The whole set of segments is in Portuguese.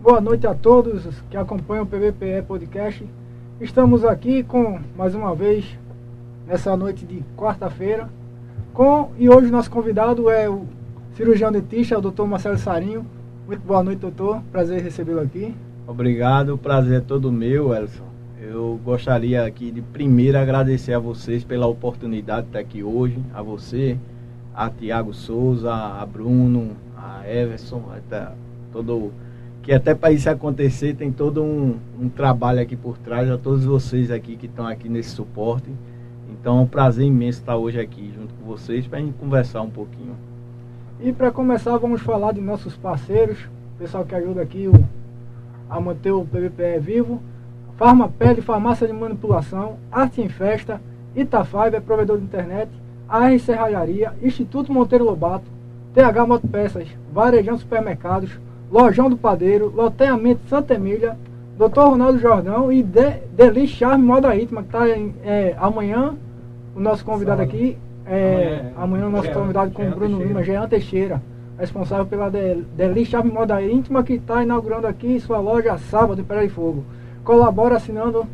Boa noite a todos que acompanham o PBPE Podcast. Estamos aqui com, mais uma vez, nessa noite de quarta-feira, com e hoje nosso convidado é o cirurgião dentista, o doutor Marcelo Sarinho. Muito boa noite, doutor. Prazer recebê-lo aqui. Obrigado, o prazer é todo meu, Elson. Eu gostaria aqui de primeiro agradecer a vocês pela oportunidade de estar aqui hoje, a você, a Tiago Souza, a Bruno, a Everson, até todo que até para isso acontecer tem todo um, um, trabalho aqui por trás, a todos vocês aqui que estão aqui nesse suporte. Então é um prazer imenso estar hoje aqui junto com vocês para a gente conversar um pouquinho. E para começar vamos falar de nossos parceiros, pessoal que ajuda aqui o, a manter o PVPE vivo. Farmapele, Farmácia de Manipulação, Arte em Festa, Itafive, é provedor de internet, AR Serralharia, Instituto Monteiro Lobato, TH Motopeças, Varejão Supermercados, Lojão do Padeiro, Loteamento Santa Emília, Dr. Ronaldo Jordão e De, Deli Charme Moda Ritma, que está é, amanhã, o nosso convidado Sábado. aqui, é, amanhã, amanhã o nosso convidado com o Bruno Lima, Jean Teixeira, responsável pela De, Deli Charme Moda Íntima, que está inaugurando aqui sua loja sábado em Pé de Fogo. Colabora assinando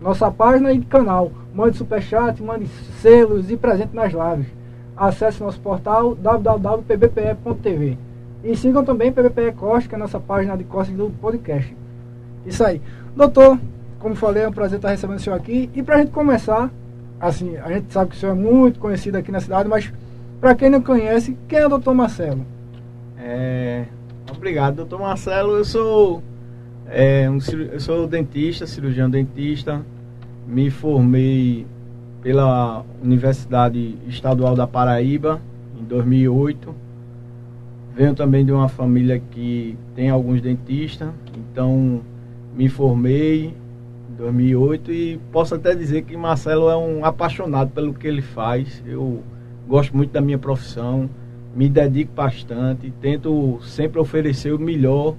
nossa página e canal. Mande superchat, mande selos e presente nas lives. Acesse nosso portal www.pbpe.tv. E sigam também PBPE Costa, que é a nossa página de costas do podcast. Isso aí. Doutor, como falei, é um prazer estar recebendo o senhor aqui. E para a gente começar, assim, a gente sabe que o senhor é muito conhecido aqui na cidade, mas para quem não conhece, quem é o doutor Marcelo? É, obrigado, doutor Marcelo. Eu sou, é, um, eu sou dentista, cirurgião dentista. Me formei pela Universidade Estadual da Paraíba em 2008 Venho também de uma família que tem alguns dentistas, então me formei em 2008 e posso até dizer que Marcelo é um apaixonado pelo que ele faz. Eu gosto muito da minha profissão, me dedico bastante, tento sempre oferecer o melhor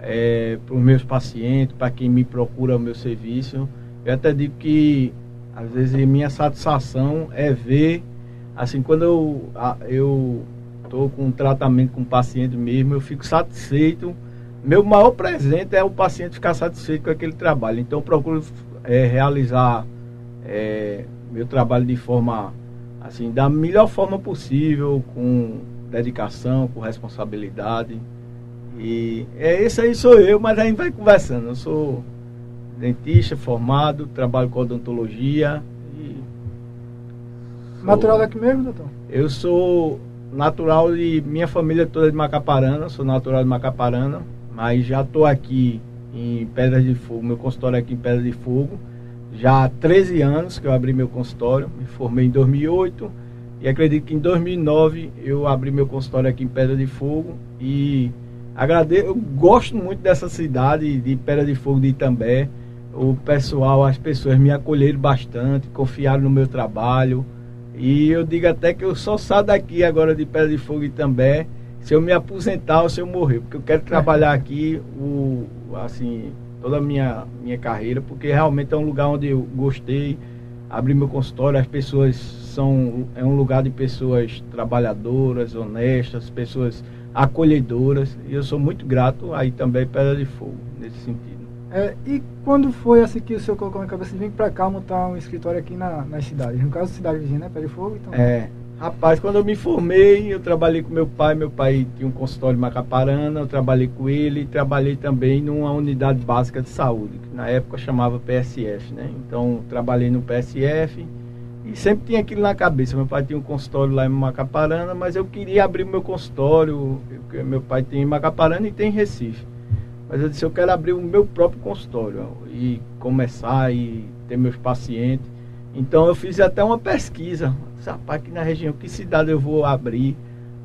é, para os meus pacientes, para quem me procura o meu serviço. Eu até digo que às vezes minha satisfação é ver, assim, quando eu, eu estou com um tratamento com o paciente mesmo, eu fico satisfeito. Meu maior presente é o paciente ficar satisfeito com aquele trabalho. Então, eu procuro é, realizar é, meu trabalho de forma, assim, da melhor forma possível, com dedicação, com responsabilidade. E é esse aí sou eu, mas a gente vai conversando. Eu sou dentista formado, trabalho com odontologia. E Natural daqui mesmo, doutor? Eu sou natural de minha família toda de Macaparana, sou natural de Macaparana, mas já estou aqui em Pedras de Fogo, meu consultório é aqui em Pedras de Fogo. Já há 13 anos que eu abri meu consultório, me formei em 2008 e acredito que em 2009 eu abri meu consultório aqui em Pedra de Fogo e agradeço, eu gosto muito dessa cidade de Pedra de Fogo de Itambé. O pessoal, as pessoas me acolheram bastante, confiaram no meu trabalho. E eu digo até que eu só saio daqui agora de Pedra de Fogo e também se eu me aposentar ou se eu morrer, porque eu quero trabalhar aqui o assim toda a minha minha carreira, porque realmente é um lugar onde eu gostei, abri meu consultório, as pessoas são é um lugar de pessoas trabalhadoras, honestas, pessoas acolhedoras, e eu sou muito grato aí também Pedra de Fogo nesse sentido. É, e quando foi assim que o senhor colocou na cabeça de vir para cá montar um escritório aqui na, nas cidades? No caso, cidade vizinha, né? Pé de Fogo? Então... É. Rapaz, quando eu me formei, eu trabalhei com meu pai. Meu pai tinha um consultório em Macaparana, eu trabalhei com ele trabalhei também numa unidade básica de saúde, que na época chamava PSF, né? Então, trabalhei no PSF e sempre tinha aquilo na cabeça. Meu pai tinha um consultório lá em Macaparana, mas eu queria abrir meu consultório. Meu pai tem em Macaparana e tem em Recife. Mas eu disse, eu quero abrir o meu próprio consultório e começar e ter meus pacientes. Então eu fiz até uma pesquisa. Rapaz, aqui na região, que cidade eu vou abrir?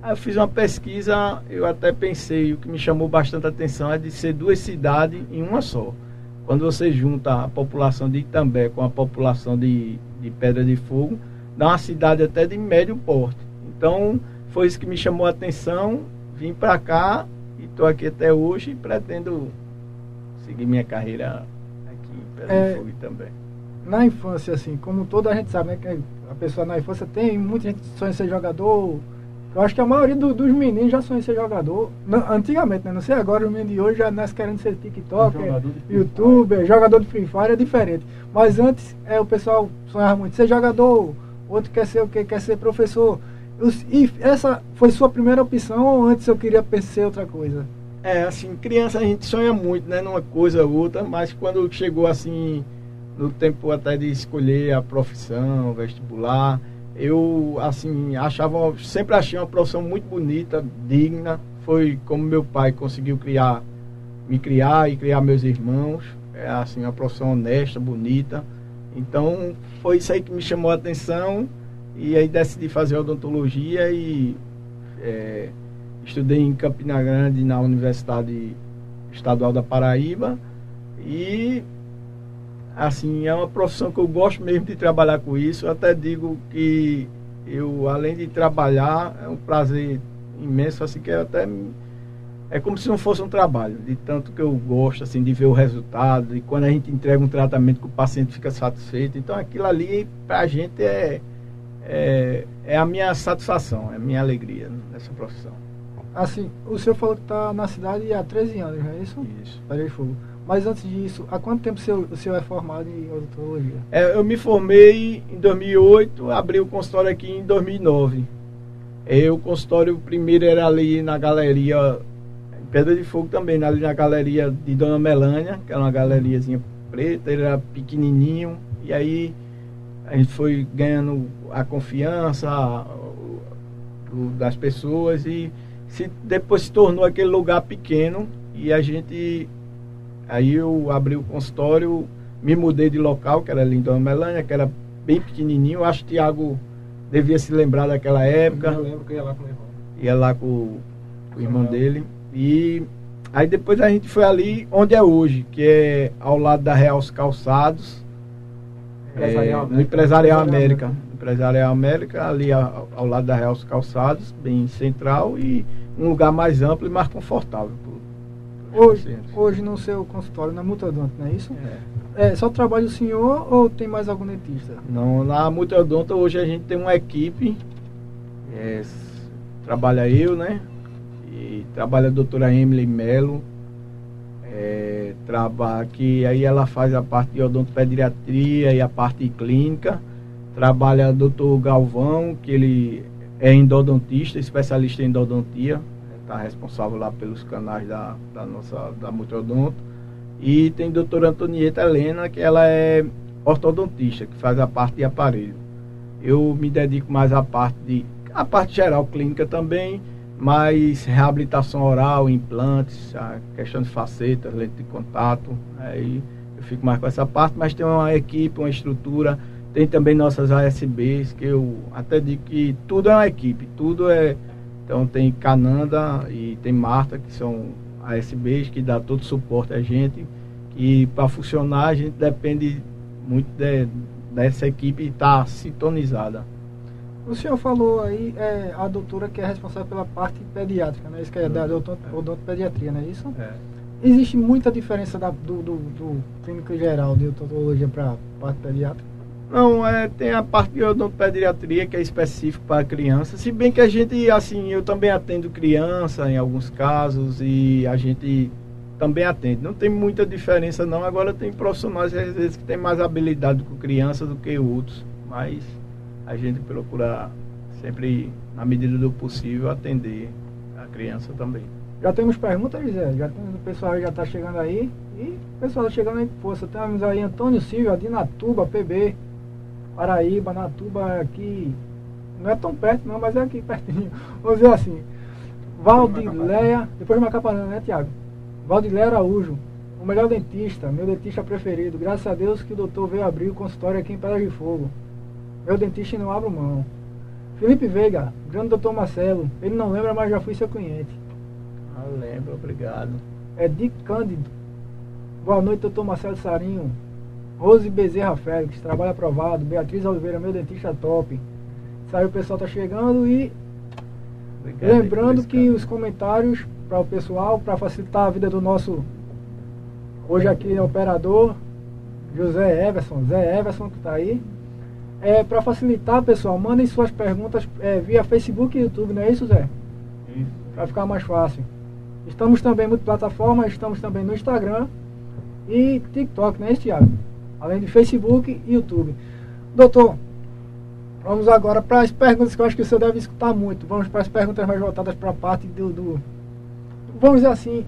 Aí eu fiz uma pesquisa, eu até pensei, o que me chamou bastante atenção é de ser duas cidades em uma só. Quando você junta a população de Itambé com a população de, de Pedra de Fogo, dá uma cidade até de médio porte. Então, foi isso que me chamou a atenção. Vim para cá estou aqui até hoje e pretendo seguir minha carreira aqui em Pedro é, Fogo também. Na infância, assim, como toda a gente sabe, né, que a pessoa na infância tem, muita gente sonha ser jogador, Eu acho que a maioria do, dos meninos já sonham ser jogador. Não, antigamente, né? Não sei agora, os meninos de hoje já nascem querendo ser TikTok, youtuber, jogador de Free Fire é diferente. Mas antes, é, o pessoal sonhava muito ser jogador, outro quer ser o quê? Quer ser professor. E essa foi sua primeira opção ou antes eu queria pensar outra coisa? É, assim, criança a gente sonha muito, né? Numa coisa ou outra, mas quando chegou assim, no tempo até de escolher a profissão, vestibular, eu assim achava sempre achei uma profissão muito bonita digna foi como meu pai conseguiu criar me criar e criar meus irmãos é assim uma profissão honesta bonita então foi isso aí que me chamou a atenção e aí decidi fazer odontologia e é, estudei em Campina Grande na Universidade Estadual da Paraíba e assim, é uma profissão que eu gosto mesmo de trabalhar com isso. Eu até digo que eu, além de trabalhar, é um prazer imenso, assim, que é até é como se não fosse um trabalho, de tanto que eu gosto, assim, de ver o resultado, e quando a gente entrega um tratamento que o paciente fica satisfeito. Então, aquilo ali, para a gente, é, é, é a minha satisfação, é a minha alegria nessa profissão. Assim, o senhor falou que está na cidade há 13 anos, não é isso? Isso. Parei de Fogo. Mas antes disso, há quanto tempo o senhor, o senhor é formado em odontologia? É, eu me formei em 2008, abri o consultório aqui em 2009. E o consultório primeiro era ali na galeria em Pedra de Fogo também, ali na galeria de Dona Melânia, que era uma galeriazinha preta, ele era pequenininho, e aí a gente foi ganhando a confiança das pessoas e se, depois se tornou aquele lugar pequeno e a gente Aí eu abri o consultório, me mudei de local, que era ali em Dona Melânia, que era bem pequenininho. Acho que o Tiago devia se lembrar daquela época. Eu lembro que ia lá com o irmão. Ia lá com, com o irmão dele. E aí depois a gente foi ali onde é hoje, que é ao lado da Real Calçados. Empresarial é, no Empresarial América. Empresarial América, ali ao, ao lado da Real Calçados, bem central e um lugar mais amplo e mais confortável Hoje, hoje no seu consultório, na Mutadonto, não é isso? É. é. Só trabalha o senhor ou tem mais algum dentista? Não, na Mutadonto hoje a gente tem uma equipe, é, trabalha eu, né? E trabalha a doutora Emily Melo, é, trabalha que aí ela faz a parte de odontopediatria e a parte clínica. Trabalha o doutor Galvão, que ele é endodontista, especialista em endodontia está responsável lá pelos canais da, da nossa da Multodonto. E tem a doutora Antonieta Helena, que ela é ortodontista, que faz a parte de aparelho. Eu me dedico mais à parte de a parte geral clínica também, mas reabilitação oral, implantes, a questão de facetas, lente de contato, aí eu fico mais com essa parte, mas tem uma equipe, uma estrutura, tem também nossas ASBs, que eu até digo que tudo é uma equipe, tudo é então tem Cananda e tem Marta, que são ASBs, que dá todo o suporte a gente. E para funcionar a gente depende muito de, dessa equipe estar tá sintonizada. O senhor falou aí, é, a doutora que é responsável pela parte pediátrica, né? Isso que é da odontopediatria, não é isso? É. Existe muita diferença da, do, do, do clínico geral de odontologia para a parte pediátrica? Não, é, tem a parte de odontopediatria que é específico para criança. Se bem que a gente, assim, eu também atendo criança em alguns casos e a gente também atende. Não tem muita diferença não. Agora tem profissionais às vezes que tem mais habilidade com criança do que outros. Mas a gente procura sempre, na medida do possível, atender a criança também. Já temos perguntas, José? Já temos, o pessoal já está chegando aí. E o pessoal tá chegando aí com força. Temos aí Antônio Silva, Dinatuba, PB. Paraíba, Natuba, aqui. Não é tão perto não, mas é aqui pertinho. Vamos dizer assim. Valdileia, depois de Macaparana, né, Tiago? Valdileia Araújo, o melhor dentista, meu dentista preferido. Graças a Deus que o doutor veio abrir o consultório aqui em Pedra de Fogo. Meu dentista não abro mão. Felipe Veiga, grande doutor Marcelo. Ele não lembra, mas já fui seu cliente. Ah, lembro, obrigado. É Dick Cândido. Boa noite, doutor Marcelo Sarinho. Rose Bezerra Félix, trabalho aprovado. Beatriz Oliveira, meu dentista top. Saiu o pessoal tá chegando e Obrigado, lembrando que os comentários para o pessoal, para facilitar a vida do nosso hoje aqui é operador José Everson, Zé Everson que está aí. É, para facilitar, pessoal, mandem suas perguntas é, via Facebook e YouTube, não é isso, Zé? Isso. Para ficar mais fácil. Estamos também em multiplataforma, estamos também no Instagram e TikTok, não é isso, Thiago? Além de Facebook e YouTube. Doutor, vamos agora para as perguntas que eu acho que o senhor deve escutar muito. Vamos para as perguntas mais voltadas para a parte do, do. Vamos dizer assim.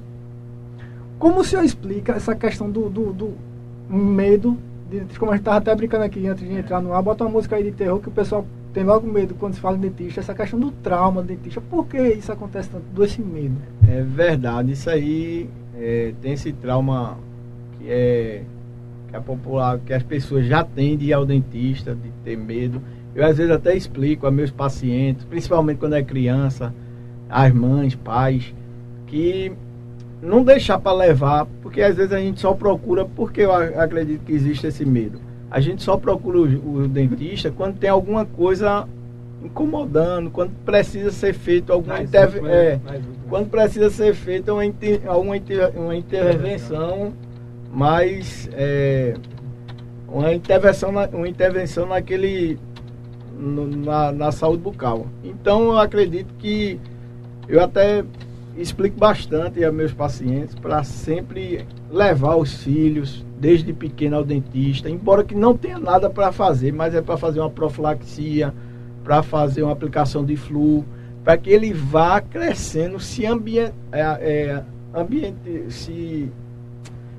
Como o senhor explica essa questão do, do, do medo? Como a gente estava até brincando aqui antes de entrar no ar, bota uma música aí de terror que o pessoal tem logo medo quando se fala em dentista, essa questão do trauma do dentista. Por que isso acontece tanto, do esse medo? É verdade, isso aí é, tem esse trauma que é que a popular, que as pessoas já têm de ir ao dentista, de ter medo. Eu às vezes até explico a meus pacientes, principalmente quando é criança, as mães, pais, que não deixar para levar, porque às vezes a gente só procura, porque eu acredito que existe esse medo. A gente só procura o, o dentista quando tem alguma coisa incomodando, quando precisa ser feito alguma interve é, quando precisa ser feita uma, inter uma, inter uma intervenção mais é, uma intervenção na, uma intervenção naquele na, na saúde bucal. Então eu acredito que eu até explico bastante a meus pacientes para sempre levar os filhos desde pequeno ao dentista, embora que não tenha nada para fazer, mas é para fazer uma profilaxia, para fazer uma aplicação de flu, para que ele vá crescendo, se é, é, ambiente, se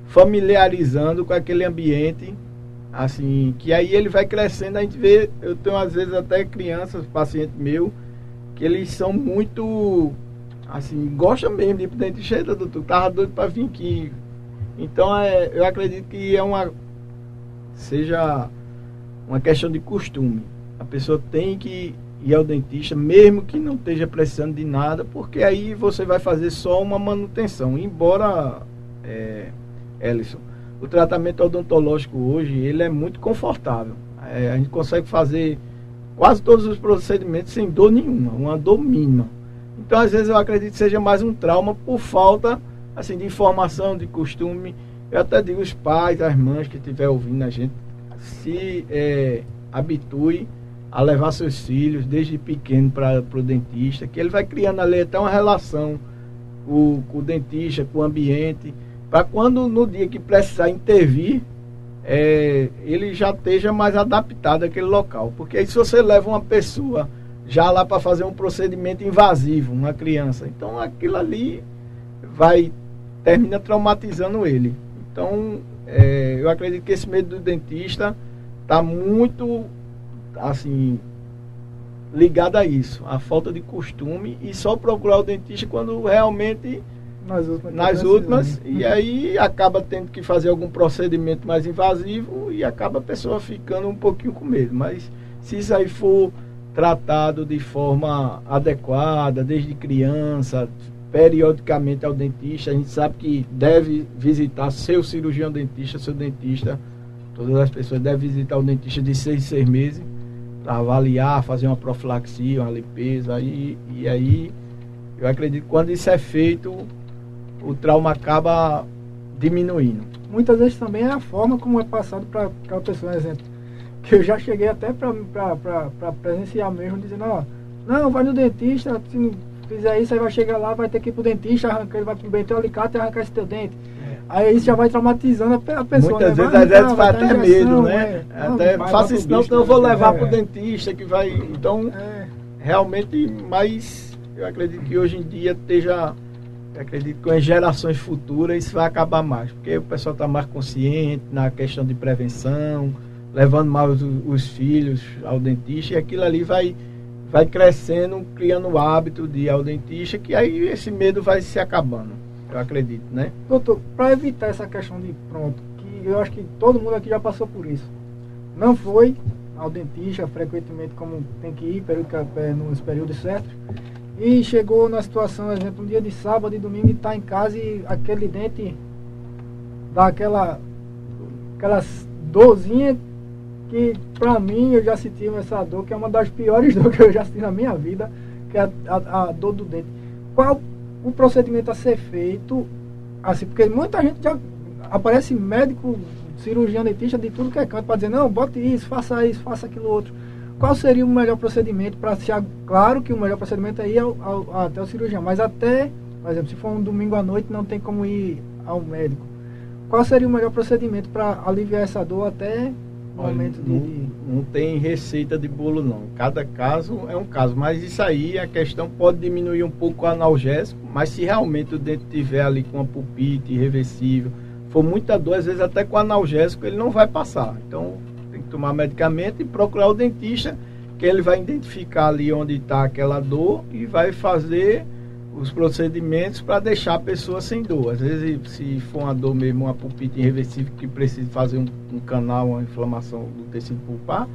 familiarizando com aquele ambiente, assim, que aí ele vai crescendo, a gente vê, eu tenho às vezes até crianças, paciente meu, que eles são muito assim, gosta mesmo de ir pro dentista, doutor, tava doido para vir aqui. Então é, eu acredito que é uma seja uma questão de costume. A pessoa tem que ir ao dentista, mesmo que não esteja precisando de nada, porque aí você vai fazer só uma manutenção. Embora, é, Ellison, o tratamento odontológico hoje ele é muito confortável. É, a gente consegue fazer quase todos os procedimentos sem dor nenhuma, uma dor mínima. Então, às vezes, eu acredito que seja mais um trauma por falta assim, de informação, de costume. Eu até digo os pais, as mães que estiver ouvindo a gente, se é, habitue a levar seus filhos desde pequeno para o dentista, que ele vai criando ali até uma relação com, com o dentista, com o ambiente, para quando no dia que precisar intervir, é, ele já esteja mais adaptado àquele local. Porque aí se você leva uma pessoa já lá para fazer um procedimento invasivo, uma criança. Então aquilo ali vai termina traumatizando ele. Então é, eu acredito que esse medo do dentista está muito assim ligado a isso, a falta de costume e só procurar o dentista quando realmente nas últimas, nas últimas e aí acaba tendo que fazer algum procedimento mais invasivo e acaba a pessoa ficando um pouquinho com medo. Mas se isso aí for tratado de forma adequada, desde criança, periodicamente ao dentista. A gente sabe que deve visitar seu cirurgião dentista, seu dentista. Todas as pessoas devem visitar o dentista de seis seis meses para avaliar, fazer uma profilaxia, uma limpeza. E, e aí, eu acredito que quando isso é feito, o trauma acaba diminuindo. Muitas vezes também é a forma como é passado para a pessoa, exemplo que eu já cheguei até para presenciar mesmo, dizendo, ó, não, vai no dentista, se não fizer isso, aí vai chegar lá, vai ter que ir pro dentista, arrancar, ele vai meter o alicate e arrancar esse teu dente. É. Aí isso já vai traumatizando a pessoa. Muitas né? vezes, às vezes faz até medo, né? É. Até não, faça isso não, então eu vou né? levar é. pro dentista que vai. Então, é. realmente, mas eu acredito que hoje em dia esteja. acredito que com as gerações futuras isso vai acabar mais, porque o pessoal está mais consciente na questão de prevenção levando mais os, os filhos ao dentista e aquilo ali vai vai crescendo, criando o hábito de ir ao dentista, que aí esse medo vai se acabando, eu acredito, né? Doutor, para evitar essa questão de pronto, que eu acho que todo mundo aqui já passou por isso. Não foi ao dentista frequentemente como tem que ir é, nos períodos certos. E chegou na situação, exemplo, um dia de sábado e domingo e está em casa e aquele dente dá aquela aquelas dorzinha que para mim eu já senti essa dor, que é uma das piores dores que eu já senti na minha vida, que é a, a, a dor do dente. Qual o procedimento a ser feito? Assim, porque muita gente já aparece médico cirurgião dentista de tudo que é canto para dizer, não, bote isso, faça isso, faça aquilo outro. Qual seria o melhor procedimento para se. Claro que o melhor procedimento é ir ao, ao, até o cirurgião, mas até, por exemplo, se for um domingo à noite, não tem como ir ao médico. Qual seria o melhor procedimento para aliviar essa dor até o momento não, de, Não tem receita de bolo, não. Cada caso é um caso. Mas isso aí, a questão pode diminuir um pouco o analgésico, mas se realmente o dente tiver ali com a pulpite irreversível, for muita dor, às vezes até com analgésico ele não vai passar. Então tem que tomar medicamento e procurar o dentista, que ele vai identificar ali onde está aquela dor e vai fazer os procedimentos para deixar a pessoa sem dor. Às vezes, se for uma dor mesmo, uma pulpite irreversível que precisa fazer um, um canal, uma inflamação do tecido pulpar,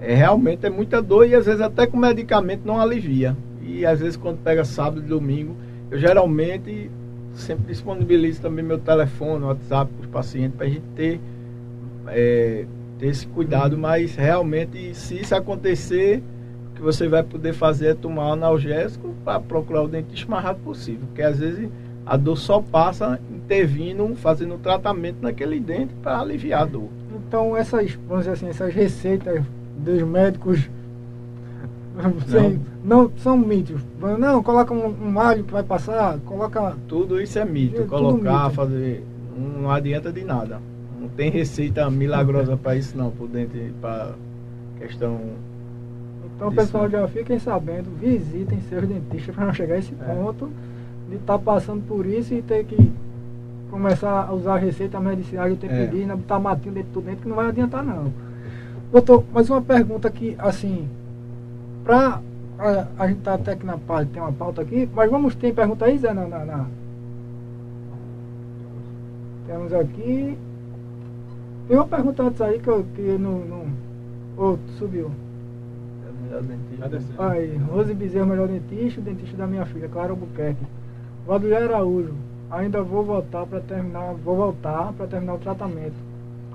é, realmente é muita dor e às vezes até com medicamento não alivia. E às vezes quando pega sábado e domingo, eu geralmente sempre disponibilizo também meu telefone, WhatsApp para os pacientes para a gente ter, é, ter esse cuidado, mas realmente se isso acontecer, que você vai poder fazer é tomar um analgésico para procurar o dentista o mais rápido possível. Porque às vezes a dor só passa intervindo, fazendo tratamento naquele dente para aliviar a dor. Então essas, vamos dizer assim, essas receitas dos médicos não, não são mitos. Não, coloca um, um alho que vai passar, coloca. Tudo isso é mito. É, colocar, mito. fazer. Não adianta de nada. Não tem receita milagrosa para isso não, por dentro, para questão então, Isso. pessoal, já fiquem sabendo, visitem seus dentistas para não chegar a esse é. ponto de estar tá passando por isso e ter que começar a usar a receita medicinal tempo é. indígena, botar matinho dentro do dentro, que não vai adiantar não. Doutor, mais uma pergunta aqui, assim, para a, a, gente tá até aqui na parte, tem uma pauta aqui, mas vamos, tem pergunta aí, Zé, na, na, na... Temos aqui. Tem uma pergunta antes aí que, eu, que não. não... Oh, subiu melhor dentista. Aí, Rose Bezerra, melhor dentista, dentista da minha filha, Clara Albuquerque. Valdir Araújo, ainda vou voltar para terminar, vou voltar para terminar o tratamento.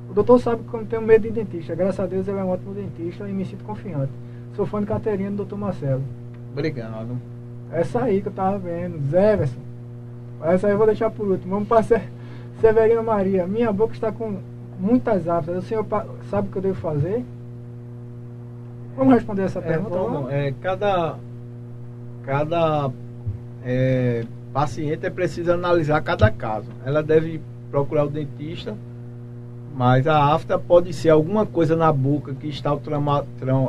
O doutor sabe que eu tenho medo de dentista. Graças a Deus ele é um ótimo dentista e me sinto confiante. Sou fã de Caterina do doutor Marcelo. Obrigado. Essa aí que eu tava vendo, Zéverson. Essa aí eu vou deixar por último. Vamos para Severina Maria. Minha boca está com muitas aftas. O senhor sabe o que eu devo fazer? Vamos responder essa é, pergunta? Vamos, é, cada cada é, paciente é preciso analisar cada caso. Ela deve procurar o dentista, mas a afta pode ser alguma coisa na boca que está trauma,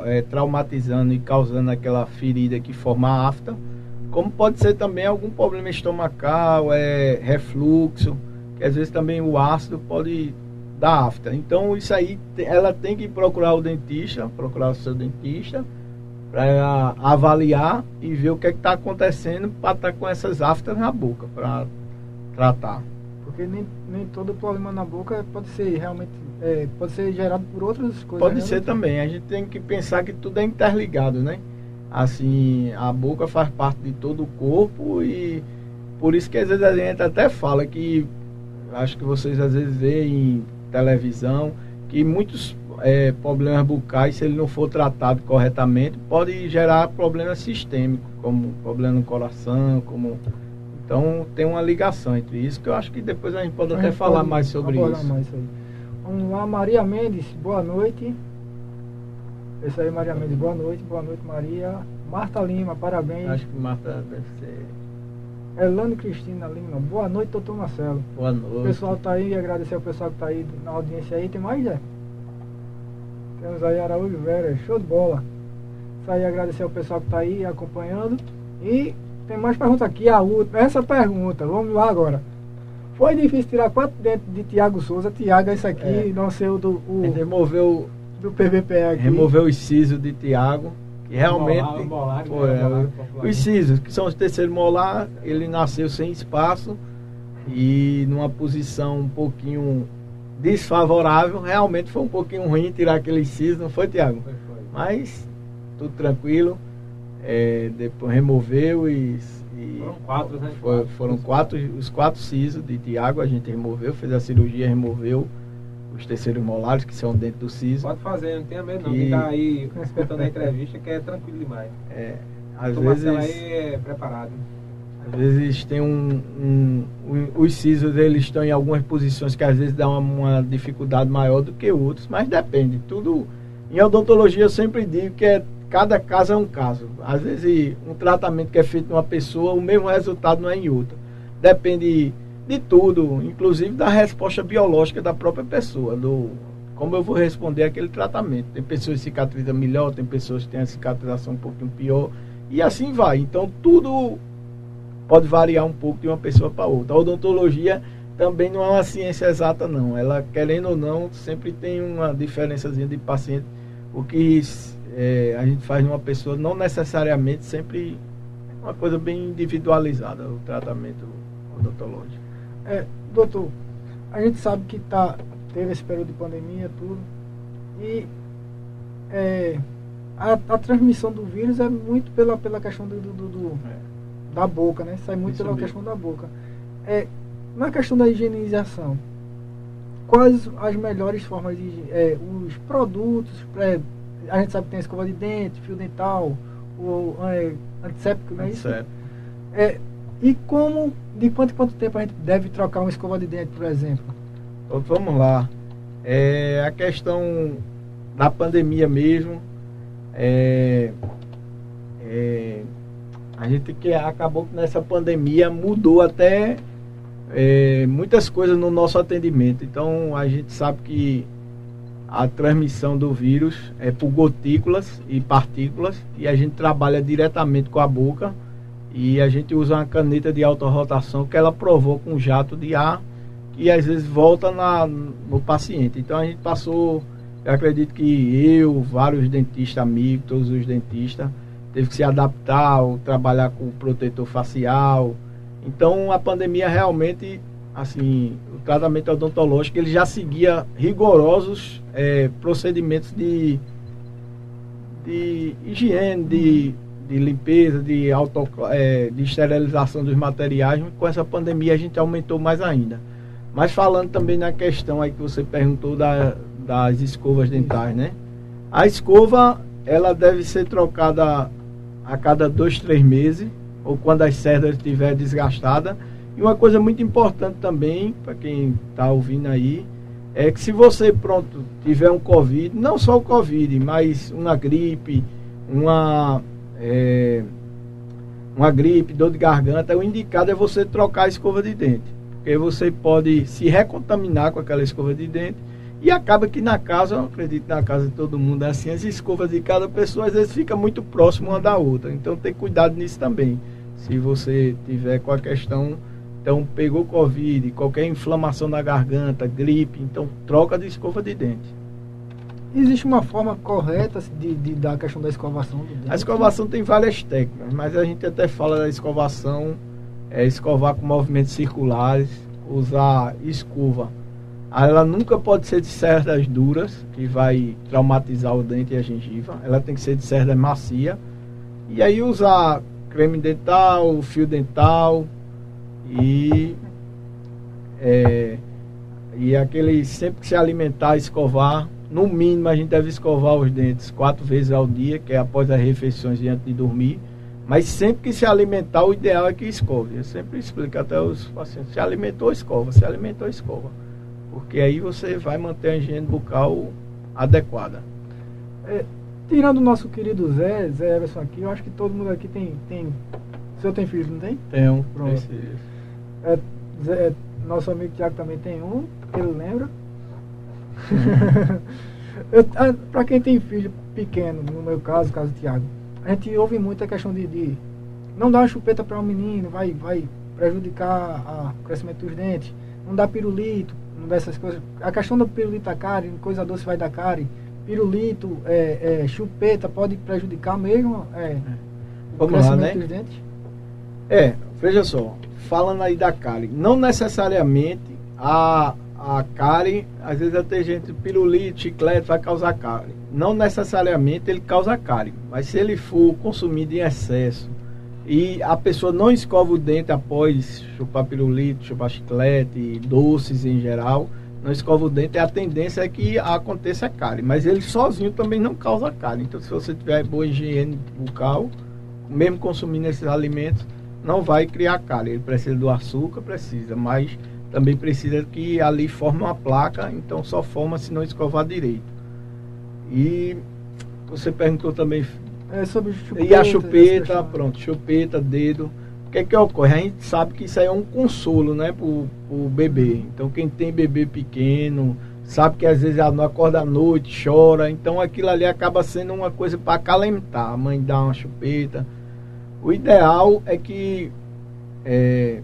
é, traumatizando e causando aquela ferida que forma a afta, como pode ser também algum problema estomacal, é, refluxo, que às vezes também o ácido pode da afta. Então isso aí ela tem que procurar o dentista, procurar o seu dentista para avaliar e ver o que é está acontecendo para estar tá com essas aftas na boca para tratar. Porque nem, nem todo problema na boca pode ser realmente é, pode ser gerado por outras coisas. Pode né? ser também. A gente tem que pensar que tudo é interligado, né? Assim, a boca faz parte de todo o corpo e por isso que às vezes a gente até fala que acho que vocês às vezes veem televisão, que muitos é, problemas bucais, se ele não for tratado corretamente, pode gerar problemas sistêmicos, como problema no coração, como então tem uma ligação entre isso que eu acho que depois a gente pode a até gente falar pode mais sobre isso. Mais Vamos lá, Maria Mendes, boa noite. Esse aí, Maria Mendes, boa noite, boa noite, Maria. Marta Lima, parabéns. Acho que Marta deve ser. Elane Cristina Lima. Boa noite, doutor Marcelo. Boa noite. O pessoal está aí, agradecer ao pessoal que está aí na audiência aí. Tem mais, Zé? Temos aí Araújo Vera, show de bola. Isso aí, agradecer ao pessoal que está aí acompanhando. E tem mais perguntas aqui, a última. Essa pergunta, vamos lá agora. Foi difícil tirar quatro dentes de Tiago Souza. Tiago, esse aqui, é. não sei o do. O, removeu. Do PVP aqui. Removeu o inciso de Tiago. E realmente. Molar, molar, foi, né? os sisos, que são os terceiros molar, ele nasceu sem espaço e numa posição um pouquinho desfavorável. Realmente foi um pouquinho ruim tirar aquele siso, não foi, Tiago? Foi, foi. Mas tudo tranquilo. É, depois removeu e. e foram quatro, né? Foi, foram quatro, os quatro sisos de Tiago, a gente removeu, fez a cirurgia, removeu os terceiros molares, que são dentro do siso. Pode fazer, não tenha medo não. Que... Ficar aí escutando a entrevista, que é tranquilo demais. É, às vezes... aí é preparado. Às vezes tem um, um, um, os sisos eles estão em algumas posições que às vezes dá uma, uma, dificuldade maior do que outros, mas depende. Tudo em odontologia eu sempre digo que é cada caso é um caso. Às vezes um tratamento que é feito numa pessoa, o mesmo resultado não é em outra. Depende de tudo, inclusive da resposta biológica da própria pessoa, do como eu vou responder aquele tratamento. Tem pessoas que cicatrizam melhor, tem pessoas que têm a cicatrização um pouquinho pior, e assim vai. Então tudo pode variar um pouco de uma pessoa para outra. A odontologia também não é uma ciência exata, não. Ela, querendo ou não, sempre tem uma diferençazinha de paciente. O que é, a gente faz numa pessoa não necessariamente sempre é uma coisa bem individualizada, o tratamento odontológico. É, doutor, a gente sabe que tá, teve esse período de pandemia, tudo, e é, a, a, transmissão do vírus é muito pela, pela questão do, do, do é da boca, né? Sai muito Isso pela mesmo. questão da boca. É, na questão da higienização, quais as melhores formas de é, os produtos, é, a gente sabe que tem escova de dente, fio dental, o é, antisséptico, não é isso? É, e como, de quanto em quanto tempo a gente deve trocar uma escova de dente, por exemplo? Vamos lá. É, a questão da pandemia mesmo, é, é, a gente que acabou que nessa pandemia mudou até é, muitas coisas no nosso atendimento. Então a gente sabe que a transmissão do vírus é por gotículas e partículas e a gente trabalha diretamente com a boca e a gente usa uma caneta de alta rotação que ela provoca um jato de ar que às vezes volta na, no paciente. Então a gente passou, eu acredito que eu, vários dentistas amigos, todos os dentistas, teve que se adaptar, ou trabalhar com protetor facial. Então a pandemia realmente, assim, o tratamento odontológico ele já seguia rigorosos é, procedimentos de, de higiene, de, de limpeza, de, auto, é, de esterilização dos materiais. Com essa pandemia a gente aumentou mais ainda. Mas falando também na questão aí que você perguntou da, das escovas dentais, né? A escova ela deve ser trocada a cada dois, três meses, ou quando as cerdas estiver desgastada. E uma coisa muito importante também, para quem está ouvindo aí, é que se você, pronto, tiver um Covid, não só o Covid, mas uma gripe, uma, é, uma gripe, dor de garganta, o indicado é você trocar a escova de dente. Porque você pode se recontaminar com aquela escova de dente e acaba que na casa, eu acredito na casa de todo mundo é assim, as escovas de cada pessoa às vezes fica muito próximo uma da outra. Então tem cuidado nisso também. Se você tiver com a questão, então pegou Covid, qualquer inflamação na garganta, gripe, então troca de escova de dente. Existe uma forma correta de, de dar a questão da escovação? A escovação tem várias técnicas, mas a gente até fala da escovação, é escovar com movimentos circulares, usar escova ela nunca pode ser de cerdas duras, que vai traumatizar o dente e a gengiva. Ela tem que ser de cerda macia. E aí usar creme dental, fio dental e é, e aquele sempre que se alimentar, escovar. No mínimo a gente deve escovar os dentes quatro vezes ao dia, que é após as refeições e antes de dormir. Mas sempre que se alimentar, o ideal é que escove. Eu sempre explico até os pacientes: se alimentou, escova, se alimentou, escova porque aí você vai manter a higiene bucal adequada. É, tirando o nosso querido Zé, Zé Everson aqui, eu acho que todo mundo aqui tem. tem o senhor tem filhos, não tem? Tenho, pronto. É, Zé, nosso amigo Tiago também tem um, que ele lembra. Ah, Para quem tem filho pequeno, no meu caso, caso do Tiago, a gente ouve muito a questão de, de não dar uma chupeta para um menino, vai, vai prejudicar o crescimento dos dentes, não dar pirulito, dessas coisas. A questão do pirulito da cárie, coisa doce vai dar cárie, pirulito, é, é, chupeta pode prejudicar mesmo é, o Vamos crescimento lá, né? dos dentes? É, veja só, falando aí da cárie, não necessariamente a, a cárie, às vezes até gente, pirulito, chiclete vai causar cárie. Não necessariamente ele causa cárie, mas se ele for consumido em excesso, e a pessoa não escova o dente após chupar pirulito, chupar chiclete, doces em geral, não escova o dente, a tendência é que aconteça cárie. Mas ele sozinho também não causa cárie. Então, se você tiver boa higiene bucal, mesmo consumindo esses alimentos, não vai criar cárie. Ele precisa do açúcar, precisa, mas também precisa que ali forme uma placa, então só forma se não escovar direito. E você perguntou também. É sobre chupeta, e a chupeta, pronto, chupeta, dedo. O que é que ocorre? A gente sabe que isso aí é um consolo, né, pro, pro bebê. Então quem tem bebê pequeno, sabe que às vezes ela não acorda à noite, chora. Então aquilo ali acaba sendo uma coisa para acalentar. A mãe dá uma chupeta. O ideal é que é,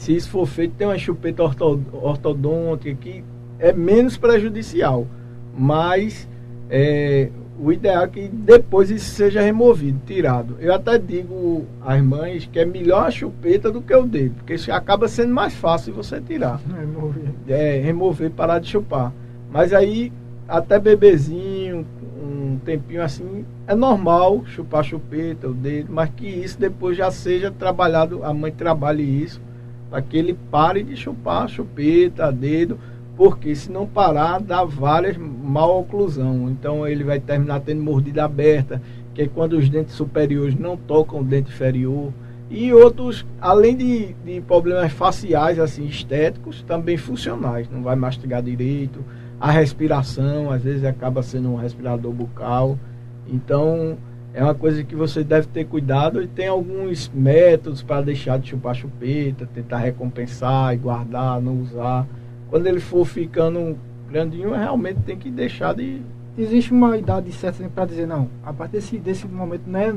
se isso for feito, tem uma chupeta ortodôntica que é menos prejudicial. Mas é, o ideal é que depois isso seja removido, tirado. Eu até digo às mães que é melhor a chupeta do que o dedo, porque isso acaba sendo mais fácil você tirar. Remover. É, remover, parar de chupar. Mas aí, até bebezinho, um tempinho assim, é normal chupar a chupeta, o dedo, mas que isso depois já seja trabalhado, a mãe trabalhe isso, para que ele pare de chupar chupeta, dedo, porque se não parar, dá várias mal oclusão. Então ele vai terminar tendo mordida aberta, que é quando os dentes superiores não tocam o dente inferior. E outros, além de, de problemas faciais, assim, estéticos, também funcionais. Não vai mastigar direito, a respiração, às vezes acaba sendo um respirador bucal. Então, é uma coisa que você deve ter cuidado e tem alguns métodos para deixar de chupar chupeta, tentar recompensar e guardar, não usar quando ele for ficando grandinho, realmente tem que deixar de. Existe uma idade certa para dizer, não, a partir desse, desse momento não é,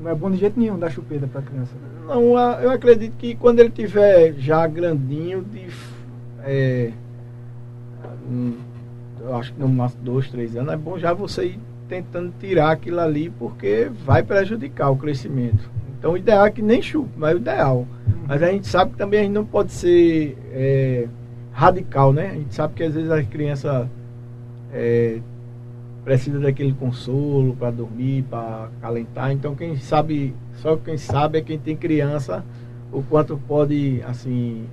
não é bom de jeito nenhum dar chupeta para criança. Não, eu acredito que quando ele tiver já grandinho, de. É, eu acho que no máximo dois, três anos, é bom já você ir tentando tirar aquilo ali, porque vai prejudicar o crescimento. Então o ideal é que nem chupe, mas o ideal. Mas a gente sabe que também a gente não pode ser. É, radical, né? A gente sabe que às vezes a criança é, precisa daquele consolo para dormir, para calentar. Então quem sabe, só quem sabe é quem tem criança, o quanto pode, assim,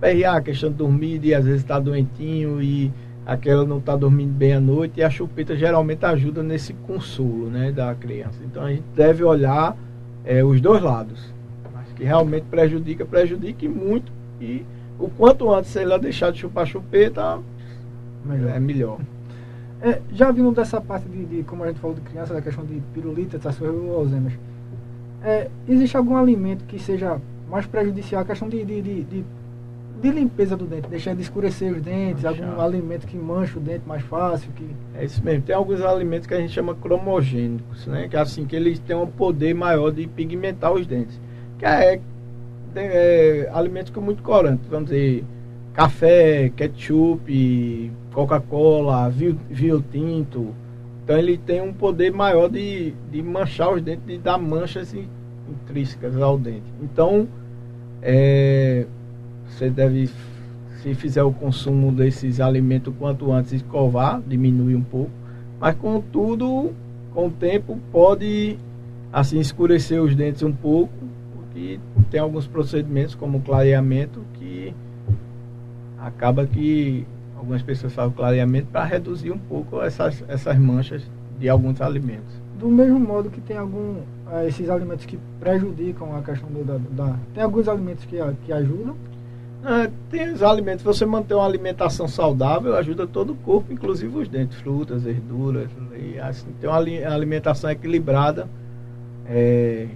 perrear a questão de dormir e às vezes está doentinho e aquela não está dormindo bem à noite e a chupeta geralmente ajuda nesse consolo, né, da criança. Então a gente deve olhar é, os dois lados. Mas que realmente prejudica, prejudique muito e o quanto antes ela deixar de chupar chupeta, melhor. é melhor. É, já vindo dessa parte de, de, como a gente falou de criança, da questão de pirulita, essas coisas, Alzheimer, é, existe algum alimento que seja mais prejudicial a questão de, de, de, de, limpeza do dente, deixar de escurecer os dentes, Manchar. algum alimento que mancha o dente mais fácil? Que... É isso mesmo. Tem alguns alimentos que a gente chama cromogênicos, né? Que é assim, que eles têm um poder maior de pigmentar os dentes. Que é é, alimentos com muito corante, vamos dizer, café, ketchup, Coca-Cola, vinho, tinto. Então ele tem um poder maior de, de manchar os dentes, de dar manchas intrínsecas ao dente. Então, é, você deve, se fizer o consumo desses alimentos quanto antes, escovar, diminuir um pouco. Mas contudo, com o tempo pode assim escurecer os dentes um pouco e tem alguns procedimentos como clareamento que acaba que algumas pessoas fazem clareamento para reduzir um pouco essas, essas manchas de alguns alimentos. Do mesmo modo que tem algum uh, esses alimentos que prejudicam a questão da, da, tem alguns alimentos que, que ajudam ah, tem os alimentos, você manter uma alimentação saudável ajuda todo o corpo, inclusive os dentes, frutas, verduras, e assim, ter uma alimentação equilibrada é,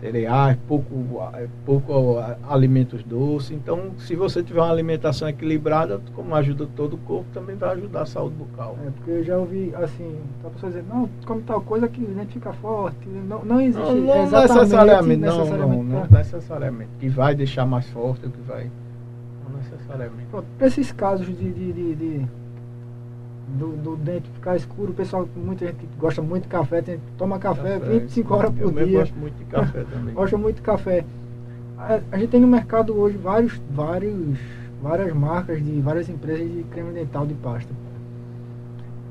cereais, pouco, pouco alimentos doces. Então, se você tiver uma alimentação equilibrada, como ajuda todo o corpo, também vai ajudar a saúde bucal. É, porque eu já ouvi, assim, a pessoa dizendo, não, come tal coisa que o dente fica forte. Não, não existe não, não necessariamente, não, não, não necessariamente. Que vai deixar mais forte, o que vai. Necessariamente. Para esses casos de, de, de, de do, do, dente ficar escuro. O pessoal, muita gente gosta muito de café, tem, toma café, café 25 horas por dia. Eu gosto muito de café também. gosta muito de café. A, a, gente tem no mercado hoje vários, vários, várias marcas de várias empresas de creme dental de pasta.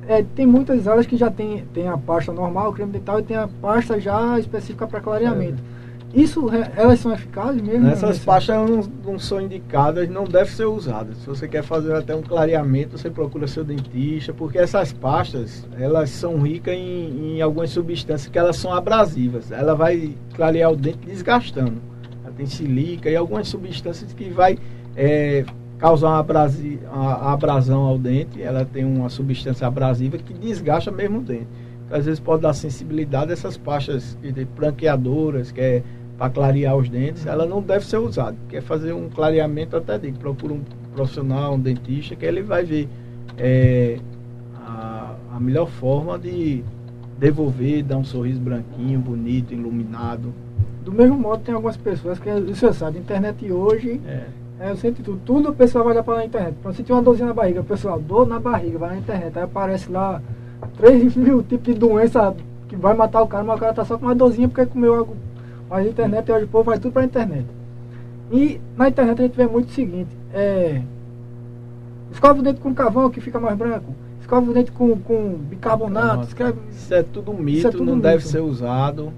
É, tem muitas áreas que já tem, tem a pasta normal, creme dental, e tem a pasta já específica para clareamento. É. Isso, elas são eficazes mesmo? Essas pastas não, não, são indicadas, não devem ser usadas. Se você quer fazer até um clareamento, você procura seu dentista, porque essas pastas, elas são ricas em, em algumas substâncias que elas são abrasivas. Ela vai clarear o dente desgastando. Ela tem silica e algumas substâncias que vai é, causar uma, abrasi, uma abrasão ao dente. Ela tem uma substância abrasiva que desgasta mesmo o dente. Às vezes pode dar sensibilidade a essas pastas de branqueadoras, que é para clarear os dentes, ela não deve ser usada. Quer fazer um clareamento, até digo, procura um profissional, um dentista, que ele vai ver é, a, a melhor forma de devolver, dar um sorriso branquinho, bonito, iluminado. Do mesmo modo, tem algumas pessoas que, você sabe, a internet hoje, é. é, eu sempre tudo, tudo o pessoal vai olhar para a internet. Para ter uma dorzinha na barriga, o pessoal, dor na barriga, vai na internet, aí aparece lá 3 mil tipos de doença que vai matar o cara, mas o cara tá só com uma dorzinha porque comeu algo mas a internet hoje o povo vai tudo para a internet. E na internet a gente vê muito o seguinte, é, escova o dente com carvão que fica mais branco, escova o dente com, com bicarbonato, escreve, Isso é tudo mito, é tudo não mito. deve ser usado.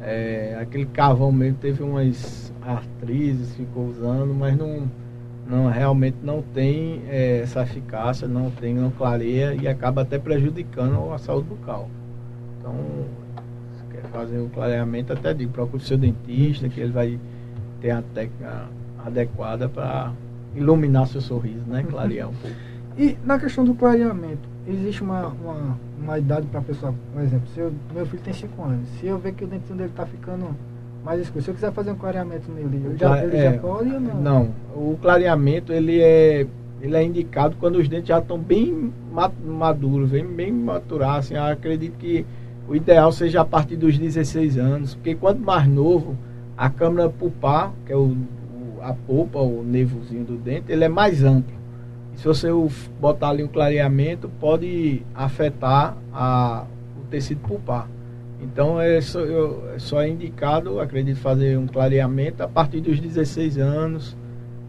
É, aquele carvão mesmo teve umas artrizes, ficou usando, mas não, não realmente não tem é, essa eficácia, não tem, não clareia e acaba até prejudicando a saúde bucal. Então fazer o clareamento, até digo, procure o seu dentista, que ele vai ter a técnica adequada para iluminar seu sorriso, né? Clarear um pouco. E na questão do clareamento, existe uma, uma, uma idade para a pessoa, por exemplo, se eu, meu filho tem 5 anos, se eu ver que o dentinho dele está ficando mais escuro, se eu quiser fazer um clareamento nele, já, ele é, já pode ou não? Não, o clareamento ele é, ele é indicado quando os dentes já estão bem maduros, bem, bem maturados, assim, eu acredito que o ideal seja a partir dos 16 anos, porque quanto mais novo, a câmara pulpar, que é o, o, a polpa, o nervozinho do dente, ele é mais amplo. E se você botar ali um clareamento, pode afetar a, o tecido pulpar. Então é só, eu, é só indicado, acredito, fazer um clareamento a partir dos 16 anos,